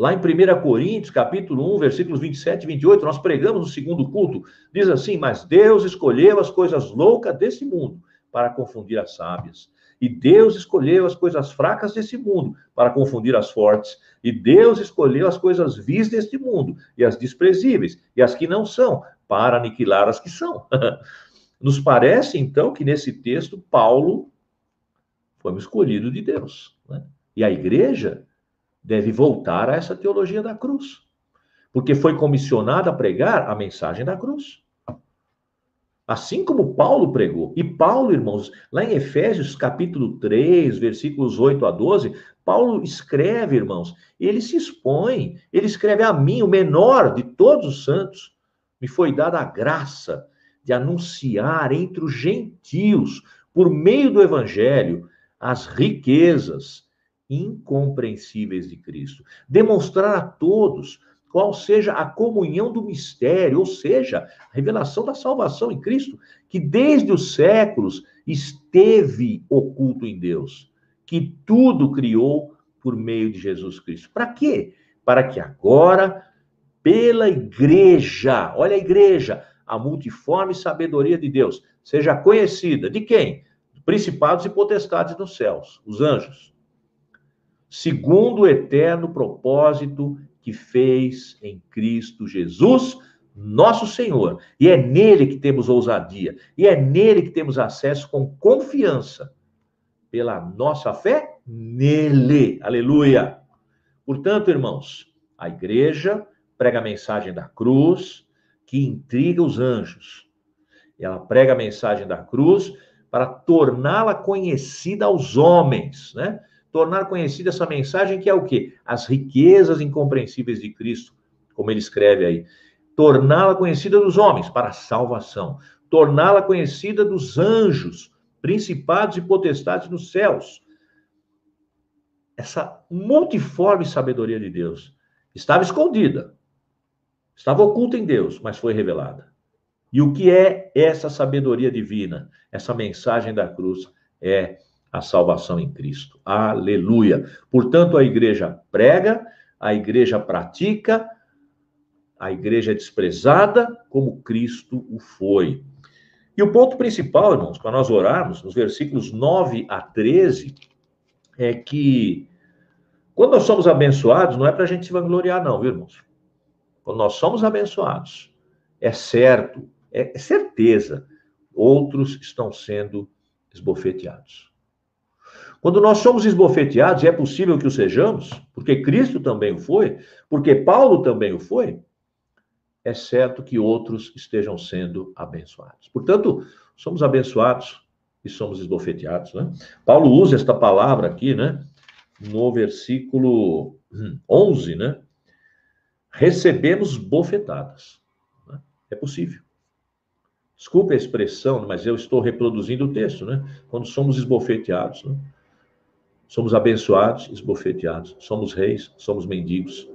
Lá em 1 Coríntios, capítulo 1, versículos 27 e 28, nós pregamos no segundo culto, diz assim: Mas Deus escolheu as coisas loucas desse mundo para confundir as sábias. E Deus escolheu as coisas fracas desse mundo para confundir as fortes. E Deus escolheu as coisas vis deste mundo e as desprezíveis e as que não são, para aniquilar as que são. Nos parece, então, que nesse texto, Paulo foi um escolhido de Deus. Né? E a igreja deve voltar a essa teologia da cruz, porque foi comissionada a pregar a mensagem da cruz. Assim como Paulo pregou. E Paulo, irmãos, lá em Efésios capítulo 3, versículos 8 a 12, Paulo escreve, irmãos, ele se expõe, ele escreve a mim, o menor de todos os santos, me foi dada a graça de anunciar entre os gentios, por meio do evangelho, as riquezas incompreensíveis de Cristo. Demonstrar a todos qual seja a comunhão do mistério, ou seja, a revelação da salvação em Cristo, que desde os séculos esteve oculto em Deus, que tudo criou por meio de Jesus Cristo. Para quê? Para que agora, pela igreja, olha a igreja, a multiforme sabedoria de Deus, seja conhecida de quem? Principados e potestades dos céus, os anjos segundo o eterno propósito que fez em Cristo Jesus, nosso Senhor. E é nele que temos ousadia, e é nele que temos acesso com confiança, pela nossa fé nele. Aleluia. Portanto, irmãos, a igreja prega a mensagem da cruz, que intriga os anjos. Ela prega a mensagem da cruz para torná-la conhecida aos homens, né? Tornar conhecida essa mensagem que é o quê? As riquezas incompreensíveis de Cristo, como ele escreve aí. Torná-la conhecida dos homens para salvação. Torná-la conhecida dos anjos, principados e potestades nos céus. Essa multiforme sabedoria de Deus estava escondida, estava oculta em Deus, mas foi revelada. E o que é essa sabedoria divina? Essa mensagem da cruz é a salvação em Cristo. Aleluia. Portanto, a igreja prega, a igreja pratica, a igreja é desprezada como Cristo o foi. E o ponto principal, irmãos, para nós orarmos, nos versículos 9 a 13, é que quando nós somos abençoados, não é para a gente se vangloriar, não, viu, irmãos? Quando nós somos abençoados, é certo é, certeza, outros estão sendo esbofeteados. Quando nós somos esbofeteados, e é possível que o sejamos, porque Cristo também o foi, porque Paulo também o foi, é certo que outros estejam sendo abençoados. Portanto, somos abençoados e somos esbofeteados, né? Paulo usa esta palavra aqui, né? No versículo 11, né? Recebemos bofetadas. Né? É possível. Desculpe a expressão, mas eu estou reproduzindo o texto, né? Quando somos esbofeteados, né? Somos abençoados, esbofeteados, somos reis, somos mendigos,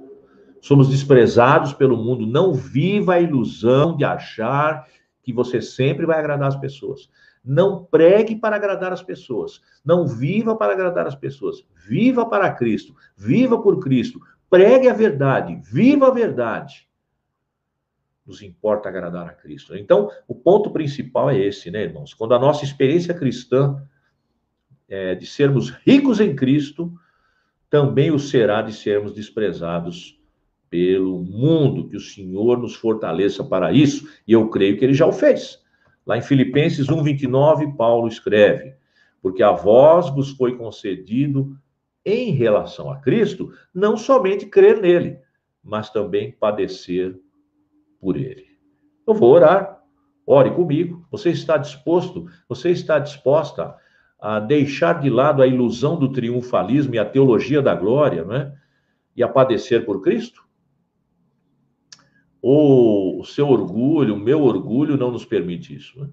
somos desprezados pelo mundo. Não viva a ilusão de achar que você sempre vai agradar as pessoas. Não pregue para agradar as pessoas. Não viva para agradar as pessoas. Viva para Cristo. Viva por Cristo. Pregue a verdade. Viva a verdade nos importa agradar a Cristo. Então, o ponto principal é esse, né, irmãos? Quando a nossa experiência cristã é de sermos ricos em Cristo, também o será de sermos desprezados pelo mundo, que o Senhor nos fortaleça para isso, e eu creio que ele já o fez. Lá em Filipenses 1:29, Paulo escreve: "Porque a vós vos foi concedido em relação a Cristo, não somente crer nele, mas também padecer por ele. Eu vou orar. Ore comigo. Você está disposto? Você está disposta a deixar de lado a ilusão do triunfalismo e a teologia da glória, né? E a padecer por Cristo? Ou o seu orgulho, o meu orgulho não nos permite isso, né?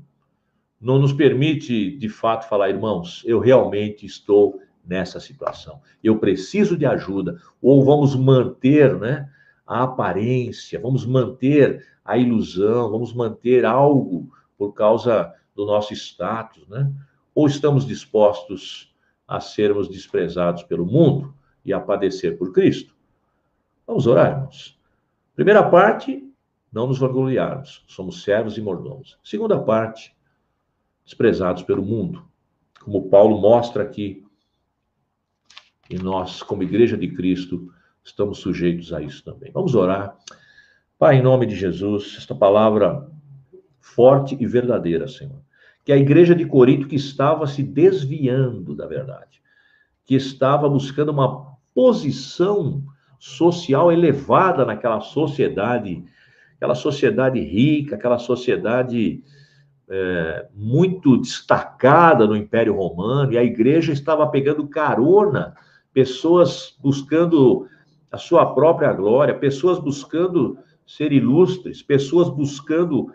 Não nos permite, de fato, falar, irmãos, eu realmente estou nessa situação. Eu preciso de ajuda. Ou vamos manter, né? a aparência, vamos manter a ilusão, vamos manter algo por causa do nosso status, né? Ou estamos dispostos a sermos desprezados pelo mundo e a padecer por Cristo? Vamos orar, irmãos. Primeira parte, não nos vangloriarmos, somos servos e mordomos. Segunda parte, desprezados pelo mundo, como Paulo mostra aqui, e nós, como igreja de Cristo, estamos sujeitos a isso também. Vamos orar. Pai, em nome de Jesus, esta palavra forte e verdadeira, Senhor. Que a igreja de Corinto que estava se desviando da verdade, que estava buscando uma posição social elevada naquela sociedade, aquela sociedade rica, aquela sociedade é, muito destacada no Império Romano, e a igreja estava pegando carona, pessoas buscando a sua própria glória, pessoas buscando ser ilustres, pessoas buscando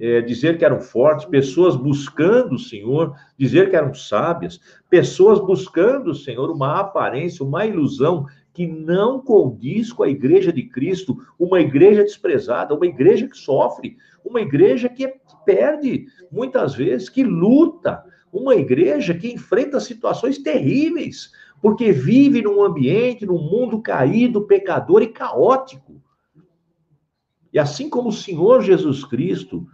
é, dizer que eram fortes, pessoas buscando, Senhor, dizer que eram sábias, pessoas buscando, Senhor, uma aparência, uma ilusão que não condiz com a igreja de Cristo, uma igreja desprezada, uma igreja que sofre, uma igreja que perde muitas vezes, que luta, uma igreja que enfrenta situações terríveis, porque vive num ambiente, num mundo caído, pecador e caótico. E assim como o Senhor Jesus Cristo,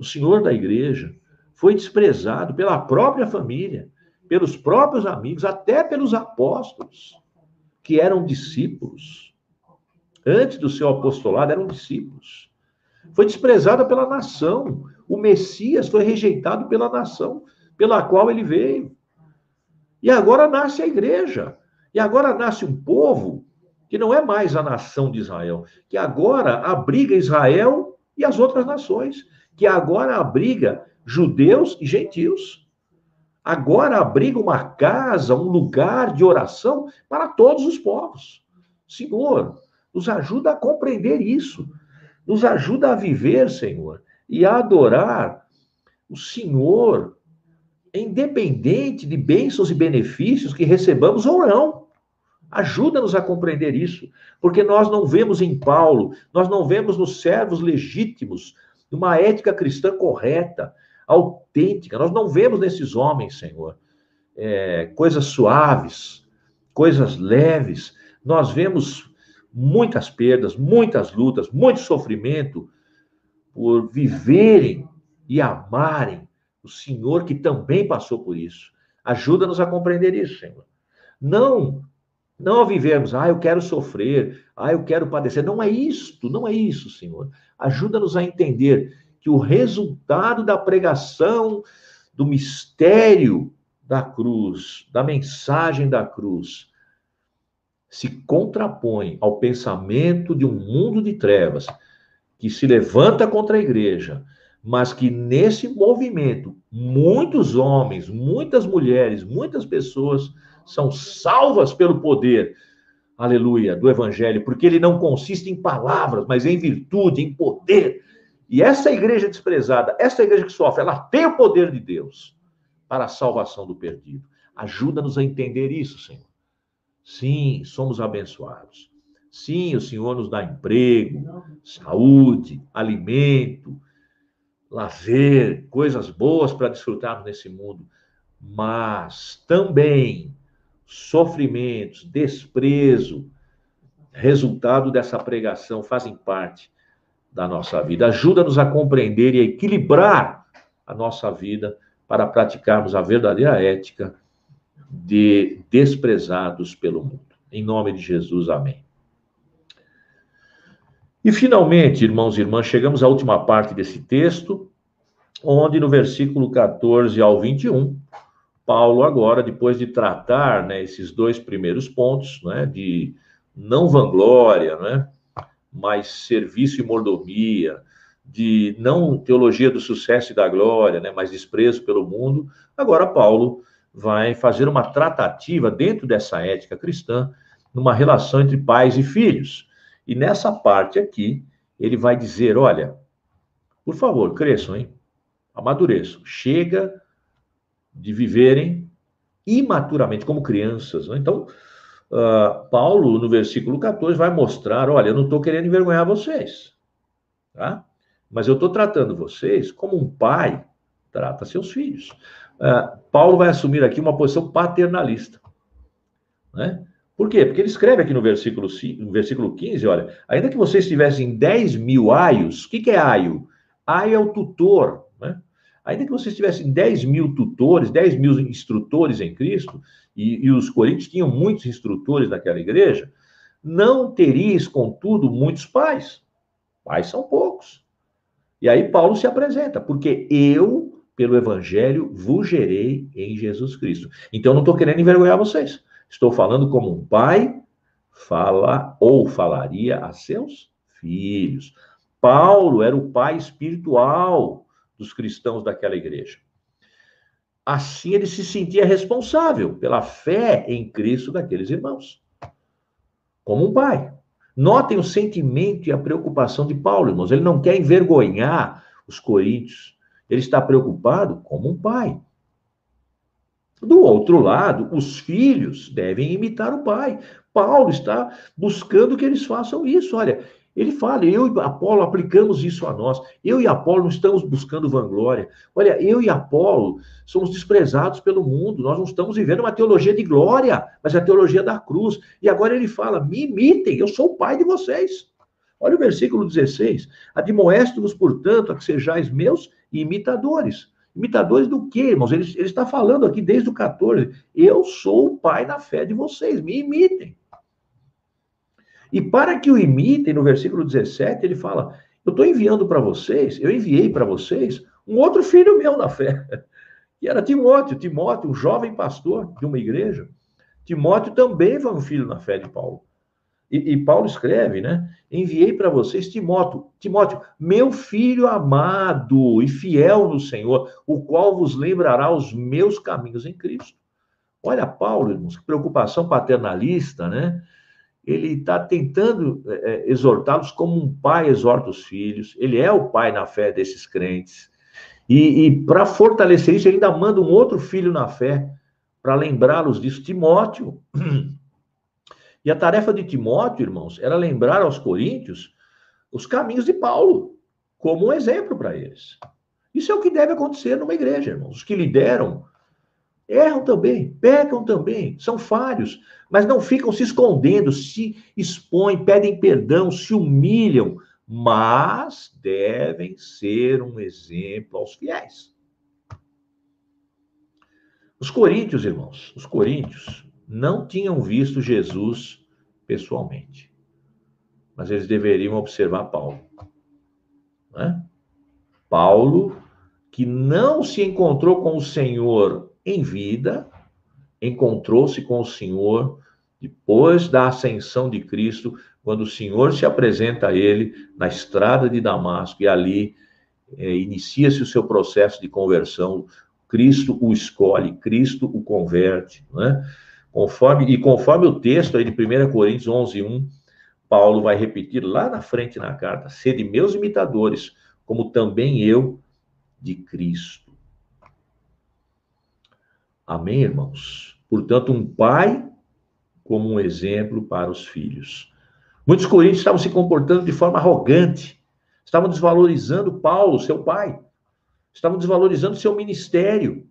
o Senhor da igreja, foi desprezado pela própria família, pelos próprios amigos, até pelos apóstolos, que eram discípulos. antes do seu apostolado, eram discípulos. Foi desprezada pela nação. O Messias foi rejeitado pela nação pela qual ele veio. E agora nasce a igreja. E agora nasce um povo que não é mais a nação de Israel, que agora abriga Israel e as outras nações, que agora abriga judeus e gentios. Agora abriga uma casa, um lugar de oração para todos os povos. Senhor, nos ajuda a compreender isso. Nos ajuda a viver, Senhor, e a adorar o Senhor, independente de bênçãos e benefícios que recebamos ou não. Ajuda-nos a compreender isso, porque nós não vemos em Paulo, nós não vemos nos servos legítimos uma ética cristã correta, autêntica. Nós não vemos nesses homens, Senhor, é, coisas suaves, coisas leves. Nós vemos muitas perdas, muitas lutas, muito sofrimento por viverem e amarem o Senhor que também passou por isso. Ajuda-nos a compreender isso, Senhor. Não não vivemos, ah, eu quero sofrer, ah, eu quero padecer. Não é isto, não é isso, Senhor. Ajuda-nos a entender que o resultado da pregação do mistério da cruz, da mensagem da cruz, se contrapõe ao pensamento de um mundo de trevas que se levanta contra a igreja, mas que nesse movimento muitos homens, muitas mulheres, muitas pessoas são salvas pelo poder, aleluia, do evangelho, porque ele não consiste em palavras, mas em virtude, em poder. E essa igreja desprezada, essa igreja que sofre, ela tem o poder de Deus para a salvação do perdido. Ajuda-nos a entender isso, Senhor. Sim, somos abençoados. Sim, o Senhor nos dá emprego, saúde, alimento, lazer, coisas boas para desfrutarmos nesse mundo. Mas também sofrimentos, desprezo, resultado dessa pregação fazem parte da nossa vida. Ajuda-nos a compreender e a equilibrar a nossa vida para praticarmos a verdadeira ética de desprezados pelo mundo. Em nome de Jesus, amém. E finalmente, irmãos e irmãs, chegamos à última parte desse texto, onde no versículo 14 ao 21, Paulo agora, depois de tratar né, esses dois primeiros pontos, né, de não vanglória, né, mas serviço e mordomia, de não teologia do sucesso e da glória, né, mas desprezo pelo mundo, agora Paulo vai fazer uma tratativa dentro dessa ética cristã, numa relação entre pais e filhos. E nessa parte aqui, ele vai dizer: olha, por favor, cresçam, hein? Amadureçam. Chega de viverem imaturamente, como crianças. Né? Então, uh, Paulo, no versículo 14, vai mostrar: olha, eu não estou querendo envergonhar vocês, tá? mas eu estou tratando vocês como um pai trata seus filhos. Uh, Paulo vai assumir aqui uma posição paternalista. Né? Por quê? Porque ele escreve aqui no versículo, no versículo 15, olha, ainda que vocês tivessem 10 mil aios, o que, que é aio? Aio é o tutor, né? Ainda que vocês tivessem 10 mil tutores, 10 mil instrutores em Cristo, e, e os coríntios tinham muitos instrutores naquela igreja, não teríeis, contudo, muitos pais. Pais são poucos. E aí Paulo se apresenta, porque eu, pelo evangelho, vos gerei em Jesus Cristo. Então, não estou querendo envergonhar vocês. Estou falando como um pai fala ou falaria a seus filhos. Paulo era o pai espiritual dos cristãos daquela igreja. Assim ele se sentia responsável pela fé em Cristo daqueles irmãos, como um pai. Notem o sentimento e a preocupação de Paulo, irmãos. Ele não quer envergonhar os coríntios. Ele está preocupado como um pai. Do outro lado, os filhos devem imitar o pai. Paulo está buscando que eles façam isso. Olha, ele fala, eu e Apolo aplicamos isso a nós. Eu e Apolo não estamos buscando vanglória. Olha, eu e Apolo somos desprezados pelo mundo. Nós não estamos vivendo uma teologia de glória, mas a teologia da cruz. E agora ele fala: me imitem, eu sou o pai de vocês. Olha o versículo 16. Admoesto-vos, portanto, a que sejais meus imitadores. Imitadores do quê, irmãos? Ele, ele está falando aqui desde o 14. Eu sou o pai na fé de vocês, me imitem. E para que o imitem, no versículo 17, ele fala: Eu estou enviando para vocês, eu enviei para vocês um outro filho meu na fé, que era Timóteo. Timóteo, um jovem pastor de uma igreja. Timóteo também foi um filho na fé de Paulo. E, e Paulo escreve, né? Enviei para vocês Timóteo, Timóteo, meu filho amado e fiel no Senhor, o qual vos lembrará os meus caminhos em Cristo. Olha, Paulo, irmãos, que preocupação paternalista, né? Ele está tentando é, é, exortá-los como um pai exorta os filhos. Ele é o pai na fé desses crentes. E, e para fortalecer isso, ele ainda manda um outro filho na fé para lembrá-los disso, Timóteo. E a tarefa de Timóteo, irmãos, era lembrar aos coríntios os caminhos de Paulo, como um exemplo para eles. Isso é o que deve acontecer numa igreja, irmãos. Os que lideram erram também, pecam também, são falhos, mas não ficam se escondendo, se expõem, pedem perdão, se humilham, mas devem ser um exemplo aos fiéis. Os coríntios, irmãos, os coríntios não tinham visto Jesus pessoalmente. Mas eles deveriam observar Paulo. Né? Paulo, que não se encontrou com o Senhor em vida, encontrou-se com o Senhor depois da ascensão de Cristo, quando o Senhor se apresenta a ele na estrada de Damasco, e ali é, inicia-se o seu processo de conversão. Cristo o escolhe, Cristo o converte, né? Conforme, e conforme o texto aí de 1 Coríntios 11, 1, Paulo vai repetir lá na frente na carta: sede meus imitadores, como também eu de Cristo. Amém, irmãos? Portanto, um pai como um exemplo para os filhos. Muitos coríntios estavam se comportando de forma arrogante, estavam desvalorizando Paulo, seu pai, estavam desvalorizando seu ministério,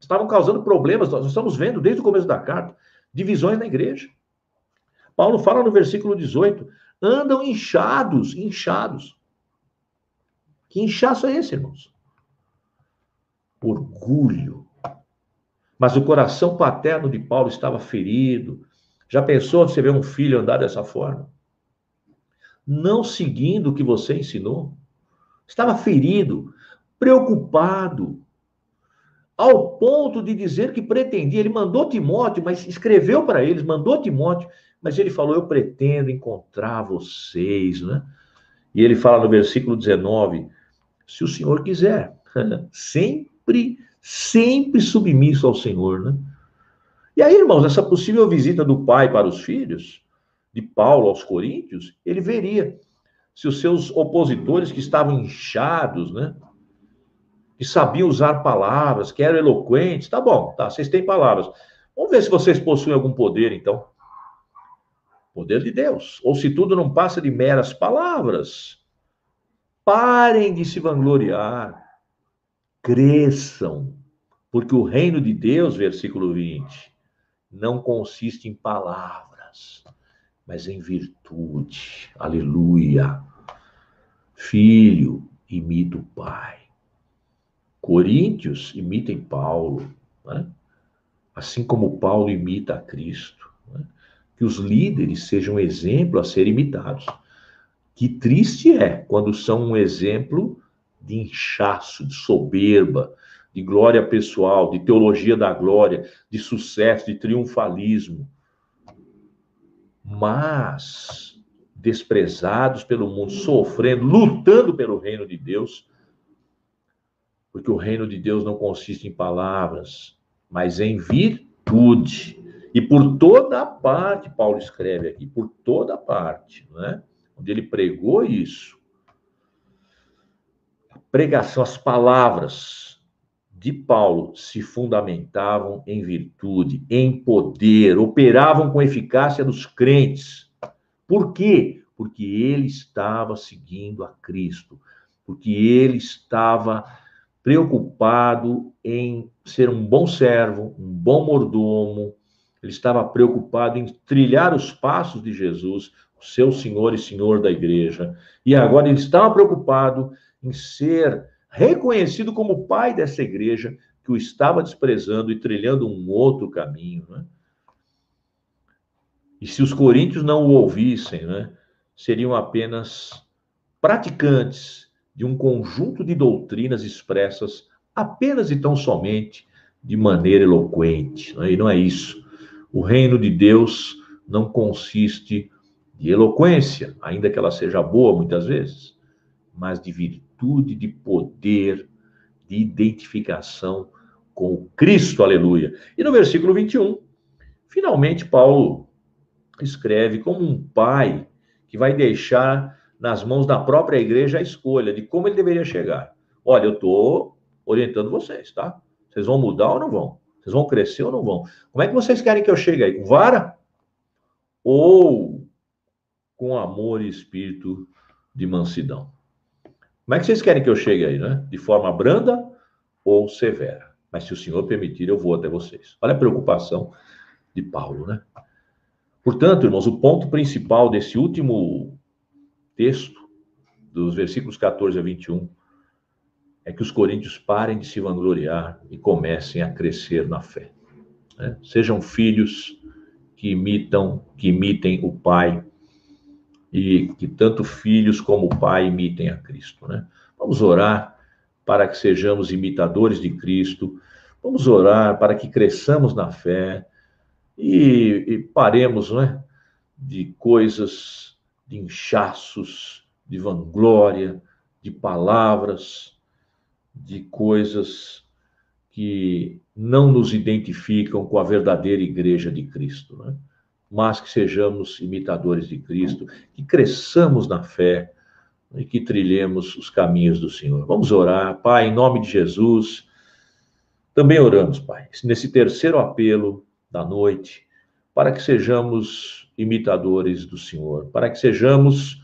estavam causando problemas. Nós estamos vendo desde o começo da carta divisões na igreja. Paulo fala no versículo 18: andam inchados, inchados. Que inchaço é esse, irmãos? Orgulho. Mas o coração paterno de Paulo estava ferido. Já pensou você ver um filho andar dessa forma? Não seguindo o que você ensinou? Estava ferido, preocupado, ao ponto de dizer que pretendia. Ele mandou Timóteo, mas escreveu para eles, mandou Timóteo, mas ele falou: Eu pretendo encontrar vocês, né? E ele fala no versículo 19: Se o Senhor quiser, sempre, sempre submisso ao Senhor, né? E aí, irmãos, essa possível visita do pai para os filhos, de Paulo aos Coríntios, ele veria se os seus opositores que estavam inchados, né? que sabiam usar palavras, que eram eloquentes. Tá bom, tá, vocês têm palavras. Vamos ver se vocês possuem algum poder, então. Poder de Deus. Ou se tudo não passa de meras palavras. Parem de se vangloriar. Cresçam. Porque o reino de Deus, versículo 20, não consiste em palavras, mas em virtude. Aleluia. Filho, imita o Pai. Coríntios imitem Paulo, né? assim como Paulo imita a Cristo. Né? Que os líderes sejam exemplo a ser imitados. Que triste é quando são um exemplo de inchaço, de soberba, de glória pessoal, de teologia da glória, de sucesso, de triunfalismo. Mas desprezados pelo mundo, sofrendo, lutando pelo reino de Deus, porque o reino de Deus não consiste em palavras, mas em virtude. E por toda parte, Paulo escreve aqui, por toda parte, né? onde ele pregou isso. Pregação, as palavras de Paulo se fundamentavam em virtude, em poder, operavam com eficácia nos crentes. Por quê? Porque ele estava seguindo a Cristo, porque ele estava preocupado em ser um bom servo, um bom mordomo, ele estava preocupado em trilhar os passos de Jesus, o seu Senhor e Senhor da igreja. E agora ele estava preocupado em ser reconhecido como pai dessa igreja que o estava desprezando e trilhando um outro caminho. Né? E se os coríntios não o ouvissem, né, seriam apenas praticantes de um conjunto de doutrinas expressas apenas e tão somente de maneira eloquente. Né? E não é isso. O reino de Deus não consiste de eloquência, ainda que ela seja boa muitas vezes, mas de virtude, de poder, de identificação com Cristo, aleluia. E no versículo 21, finalmente Paulo escreve como um pai que vai deixar nas mãos da própria igreja a escolha de como ele deveria chegar. Olha, eu estou orientando vocês, tá? Vocês vão mudar ou não vão? Vocês vão crescer ou não vão? Como é que vocês querem que eu chegue aí? Com vara? Ou com amor e espírito de mansidão? Como é que vocês querem que eu chegue aí, né? De forma branda ou severa? Mas se o Senhor permitir, eu vou até vocês. Olha a preocupação de Paulo, né? Portanto, irmãos, o ponto principal desse último texto, dos versículos 14 a 21, é que os coríntios parem de se vangloriar e comecem a crescer na fé. Né? Sejam filhos que imitam, que imitem o Pai e que tanto filhos como o Pai imitem a Cristo. Né? Vamos orar para que sejamos imitadores de Cristo. Vamos orar para que cresçamos na fé e, e paremos, né, de coisas, de inchaços, de vanglória, de palavras de coisas que não nos identificam com a verdadeira igreja de Cristo, né? Mas que sejamos imitadores de Cristo, que cresçamos na fé e que trilhemos os caminhos do Senhor. Vamos orar, Pai, em nome de Jesus. Também oramos, Pai, nesse terceiro apelo da noite, para que sejamos imitadores do Senhor, para que sejamos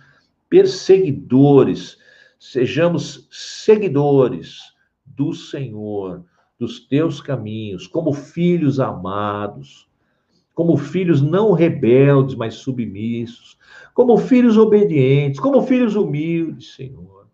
perseguidores sejamos seguidores do Senhor, dos teus caminhos, como filhos amados, como filhos não rebeldes, mas submissos, como filhos obedientes, como filhos humildes, Senhor.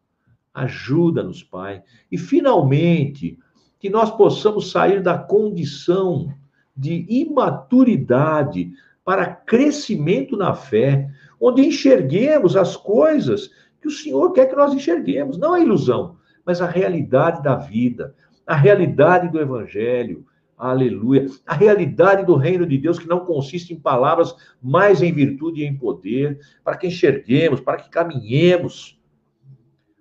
Ajuda-nos, Pai. E finalmente, que nós possamos sair da condição de imaturidade para crescimento na fé, onde enxerguemos as coisas que o Senhor quer que nós enxerguemos, não a ilusão, mas a realidade da vida, a realidade do Evangelho, aleluia, a realidade do reino de Deus que não consiste em palavras, mas em virtude e em poder, para que enxerguemos, para que caminhemos,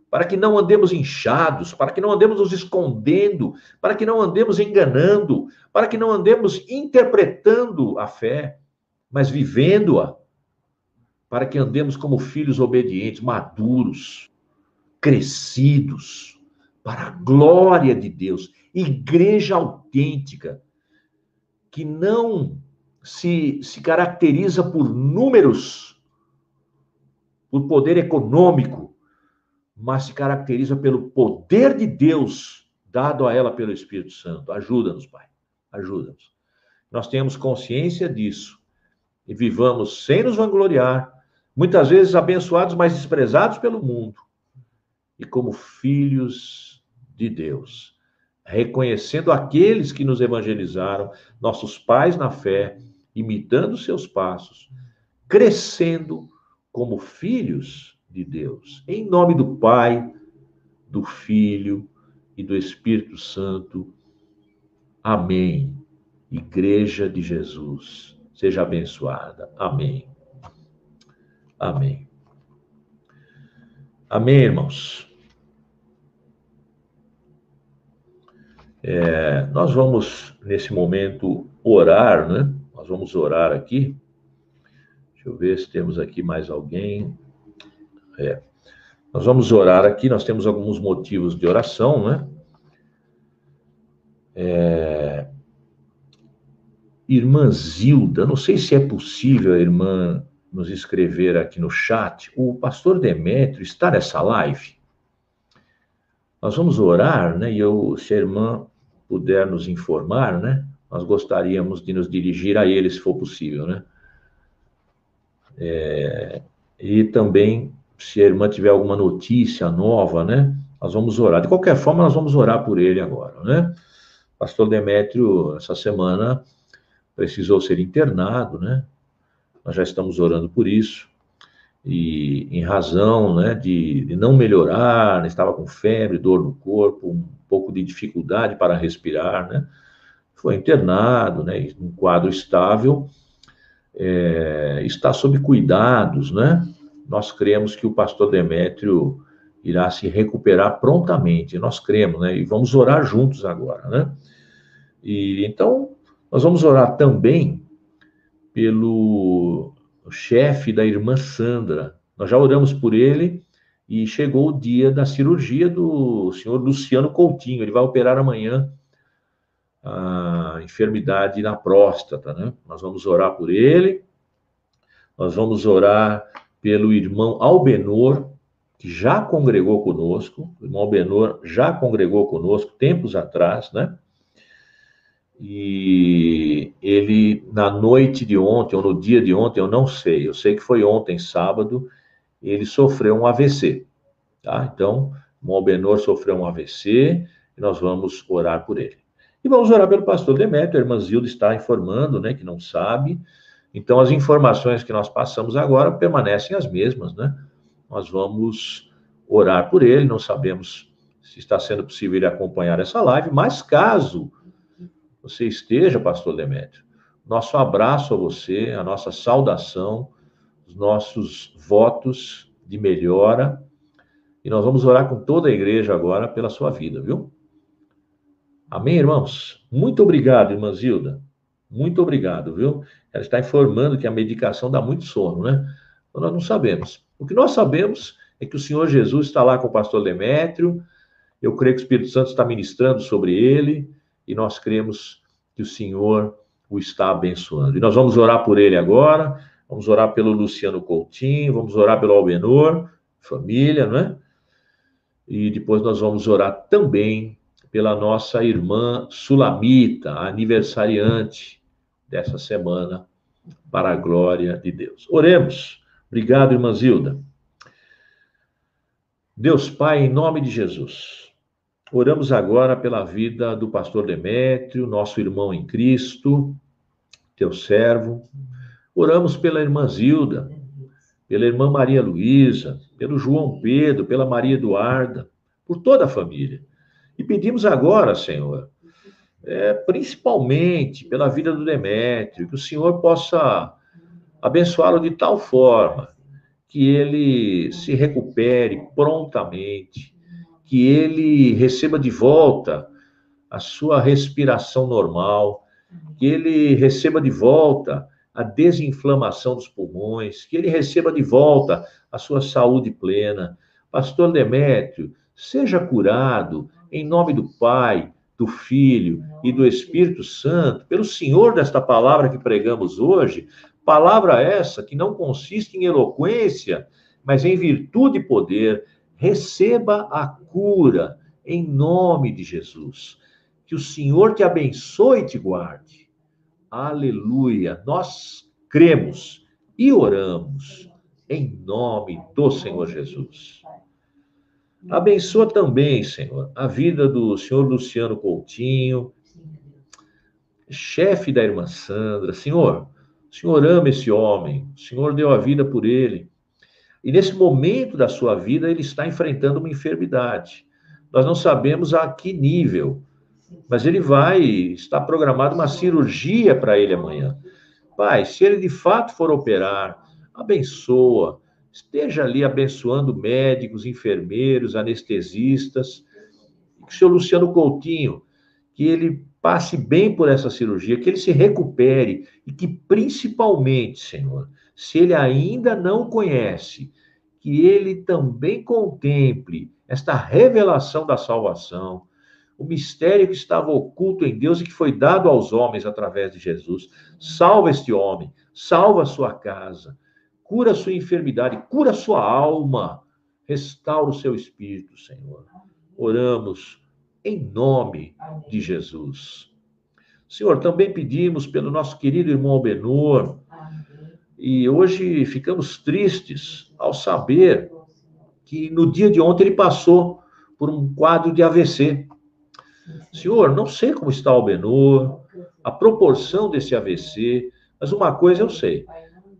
para que não andemos inchados, para que não andemos nos escondendo, para que não andemos enganando, para que não andemos interpretando a fé, mas vivendo-a para que andemos como filhos obedientes, maduros, crescidos, para a glória de Deus, igreja autêntica, que não se, se caracteriza por números, por poder econômico, mas se caracteriza pelo poder de Deus dado a ela pelo Espírito Santo. Ajuda-nos, Pai. Ajuda-nos. Nós temos consciência disso e vivamos sem nos vangloriar, muitas vezes abençoados, mas desprezados pelo mundo, e como filhos de Deus, reconhecendo aqueles que nos evangelizaram, nossos pais na fé, imitando seus passos, crescendo como filhos de Deus. Em nome do Pai, do Filho e do Espírito Santo. Amém. Igreja de Jesus, seja abençoada. Amém. Amém. Amém, irmãos. É, nós vamos, nesse momento, orar, né? Nós vamos orar aqui. Deixa eu ver se temos aqui mais alguém. É. Nós vamos orar aqui, nós temos alguns motivos de oração, né? É... Irmã Zilda, não sei se é possível a irmã nos escrever aqui no chat, o pastor Demétrio está nessa live. Nós vamos orar, né? E eu, se a irmã puder nos informar, né? Nós gostaríamos de nos dirigir a ele, se for possível, né? É, e também, se a irmã tiver alguma notícia nova, né? Nós vamos orar. De qualquer forma, nós vamos orar por ele agora, né? Pastor Demétrio, essa semana, precisou ser internado, né? nós já estamos orando por isso, e em razão né, de, de não melhorar, né, estava com febre, dor no corpo, um pouco de dificuldade para respirar, né? Foi internado, né? Um quadro estável, é, está sob cuidados, né? Nós cremos que o pastor Demétrio irá se recuperar prontamente, nós cremos, né? E vamos orar juntos agora, né? E então nós vamos orar também pelo chefe da irmã Sandra. Nós já oramos por ele e chegou o dia da cirurgia do senhor Luciano Coutinho. Ele vai operar amanhã a enfermidade na próstata, né? Nós vamos orar por ele. Nós vamos orar pelo irmão Albenor, que já congregou conosco. O irmão Albenor já congregou conosco tempos atrás, né? E ele, na noite de ontem, ou no dia de ontem, eu não sei, eu sei que foi ontem, sábado, ele sofreu um AVC, tá? Então, o Albenor sofreu um AVC e nós vamos orar por ele. E vamos orar pelo pastor Demétrio, a irmã Zilda está informando, né, que não sabe. Então, as informações que nós passamos agora permanecem as mesmas, né? Nós vamos orar por ele, não sabemos se está sendo possível ele acompanhar essa live, mas caso você esteja, pastor Demétrio. Nosso abraço a você, a nossa saudação, os nossos votos de melhora. E nós vamos orar com toda a igreja agora pela sua vida, viu? Amém, irmãos? Muito obrigado, irmã Zilda. Muito obrigado, viu? Ela está informando que a medicação dá muito sono, né? Então, nós não sabemos. O que nós sabemos é que o Senhor Jesus está lá com o pastor Demétrio. Eu creio que o Espírito Santo está ministrando sobre ele e nós cremos que o Senhor o está abençoando. E nós vamos orar por ele agora, vamos orar pelo Luciano Coutinho, vamos orar pelo Albenor, família, não é? E depois nós vamos orar também pela nossa irmã Sulamita, aniversariante dessa semana, para a glória de Deus. Oremos. Obrigado, irmã Zilda. Deus Pai, em nome de Jesus. Oramos agora pela vida do pastor Demétrio, nosso irmão em Cristo, teu servo. Oramos pela irmã Zilda, pela irmã Maria Luísa, pelo João Pedro, pela Maria Eduarda, por toda a família. E pedimos agora, Senhor, é, principalmente pela vida do Demétrio, que o Senhor possa abençoá-lo de tal forma que ele se recupere prontamente, que ele receba de volta a sua respiração normal, que ele receba de volta a desinflamação dos pulmões, que ele receba de volta a sua saúde plena. Pastor Demétrio, seja curado em nome do Pai, do Filho e do Espírito Santo, pelo Senhor desta palavra que pregamos hoje, palavra essa que não consiste em eloquência, mas em virtude e poder, receba a cura em nome de Jesus. Que o Senhor te abençoe e te guarde. Aleluia. Nós cremos e oramos em nome do Senhor Jesus. Abençoa também, Senhor, a vida do senhor Luciano Coutinho, chefe da irmã Sandra. Senhor, o Senhor ama esse homem, o Senhor deu a vida por ele. E nesse momento da sua vida, ele está enfrentando uma enfermidade. Nós não sabemos a que nível, mas ele vai, está programada uma cirurgia para ele amanhã. Pai, se ele de fato for operar, abençoa, esteja ali abençoando médicos, enfermeiros, anestesistas, que o senhor Luciano Coutinho, que ele passe bem por essa cirurgia, que ele se recupere e que principalmente, Senhor, se ele ainda não conhece, que ele também contemple esta revelação da salvação, o mistério que estava oculto em Deus e que foi dado aos homens através de Jesus. Salva este homem, salva a sua casa, cura a sua enfermidade, cura a sua alma, restaura o seu espírito, Senhor. Oramos em nome de Jesus. Senhor, também pedimos pelo nosso querido irmão Albenor, e hoje ficamos tristes ao saber que no dia de ontem ele passou por um quadro de AVC. Senhor, não sei como está o Benor, a proporção desse AVC, mas uma coisa eu sei.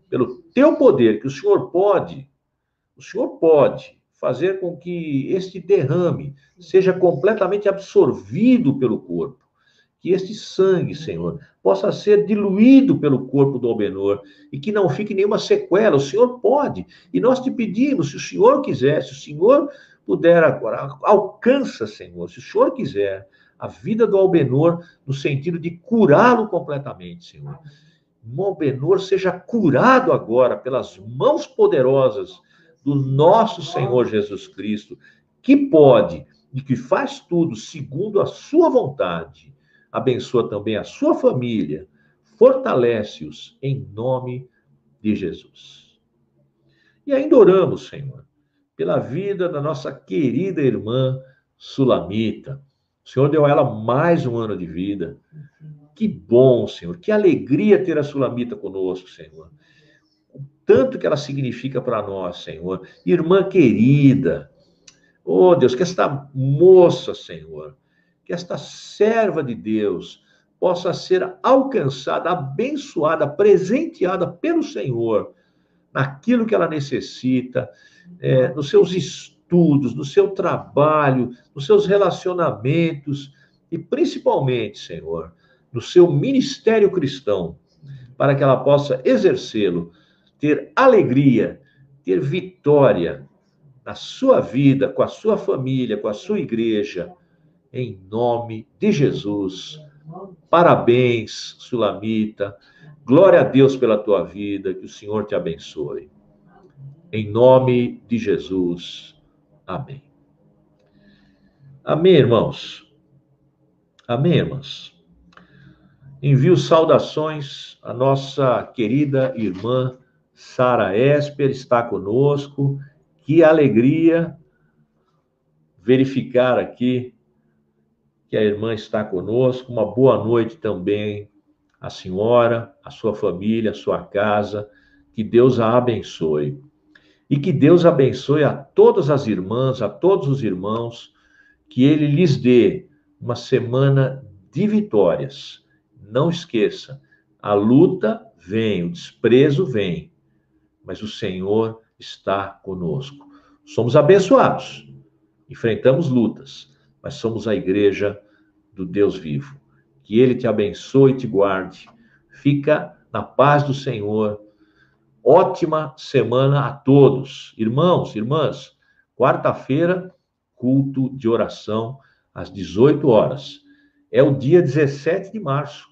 pelo teu poder, que o Senhor pode, o Senhor pode fazer com que este derrame seja completamente absorvido pelo corpo. Que este sangue, Senhor, possa ser diluído pelo corpo do Albenor e que não fique nenhuma sequela. O Senhor pode. E nós te pedimos, se o Senhor quiser, se o Senhor puder agora, alcança, Senhor, se o Senhor quiser, a vida do Albenor no sentido de curá-lo completamente, Senhor. O Albenor seja curado agora pelas mãos poderosas do nosso Senhor Jesus Cristo, que pode e que faz tudo segundo a sua vontade. Abençoa também a sua família, fortalece-os em nome de Jesus. E ainda oramos, Senhor, pela vida da nossa querida irmã Sulamita. O Senhor deu a ela mais um ano de vida. Que bom, Senhor. Que alegria ter a Sulamita conosco, Senhor tanto que ela significa para nós, Senhor. Irmã querida, oh Deus, que esta moça, Senhor, que esta serva de Deus possa ser alcançada, abençoada, presenteada pelo Senhor naquilo que ela necessita, é, nos seus estudos, no seu trabalho, nos seus relacionamentos e principalmente, Senhor, no seu ministério cristão, para que ela possa exercê-lo ter alegria, ter vitória na sua vida, com a sua família, com a sua igreja, em nome de Jesus. Parabéns, Sulamita. Glória a Deus pela tua vida, que o Senhor te abençoe. Em nome de Jesus. Amém. Amém, irmãos. Amém, irmãs. Envio saudações à nossa querida irmã Sara Esper está conosco. Que alegria verificar aqui que a irmã está conosco. Uma boa noite também à senhora, à sua família, à sua casa. Que Deus a abençoe. E que Deus abençoe a todas as irmãs, a todos os irmãos, que Ele lhes dê uma semana de vitórias. Não esqueça, a luta vem, o desprezo vem, mas o Senhor está conosco. Somos abençoados, enfrentamos lutas, mas somos a igreja do Deus vivo. Que Ele te abençoe e te guarde. Fica na paz do Senhor. Ótima semana a todos. Irmãos, irmãs, quarta-feira, culto de oração às 18 horas. É o dia 17 de março,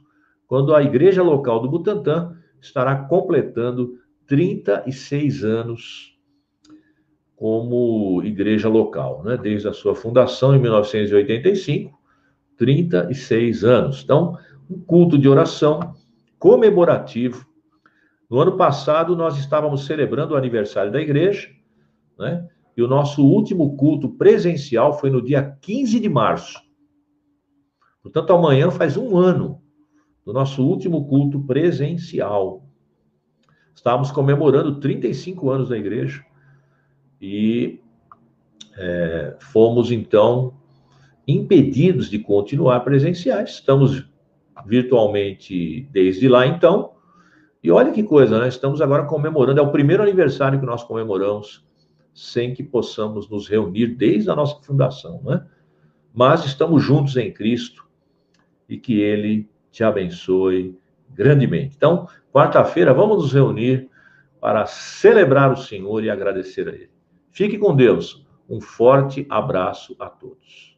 quando a igreja local do Butantã estará completando 36 anos como igreja local, né? desde a sua fundação em 1985, 36 anos. Então, um culto de oração comemorativo. No ano passado, nós estávamos celebrando o aniversário da igreja, né? e o nosso último culto presencial foi no dia 15 de março. Portanto, amanhã faz um ano do nosso último culto presencial. Estávamos comemorando 35 anos da igreja e é, fomos então impedidos de continuar presenciais. Estamos virtualmente desde lá então. E olha que coisa, né? Estamos agora comemorando, é o primeiro aniversário que nós comemoramos sem que possamos nos reunir desde a nossa fundação, né? Mas estamos juntos em Cristo e que Ele te abençoe grandemente. Então, quarta-feira, vamos nos reunir para celebrar o Senhor e agradecer a Ele. Fique com Deus. Um forte abraço a todos.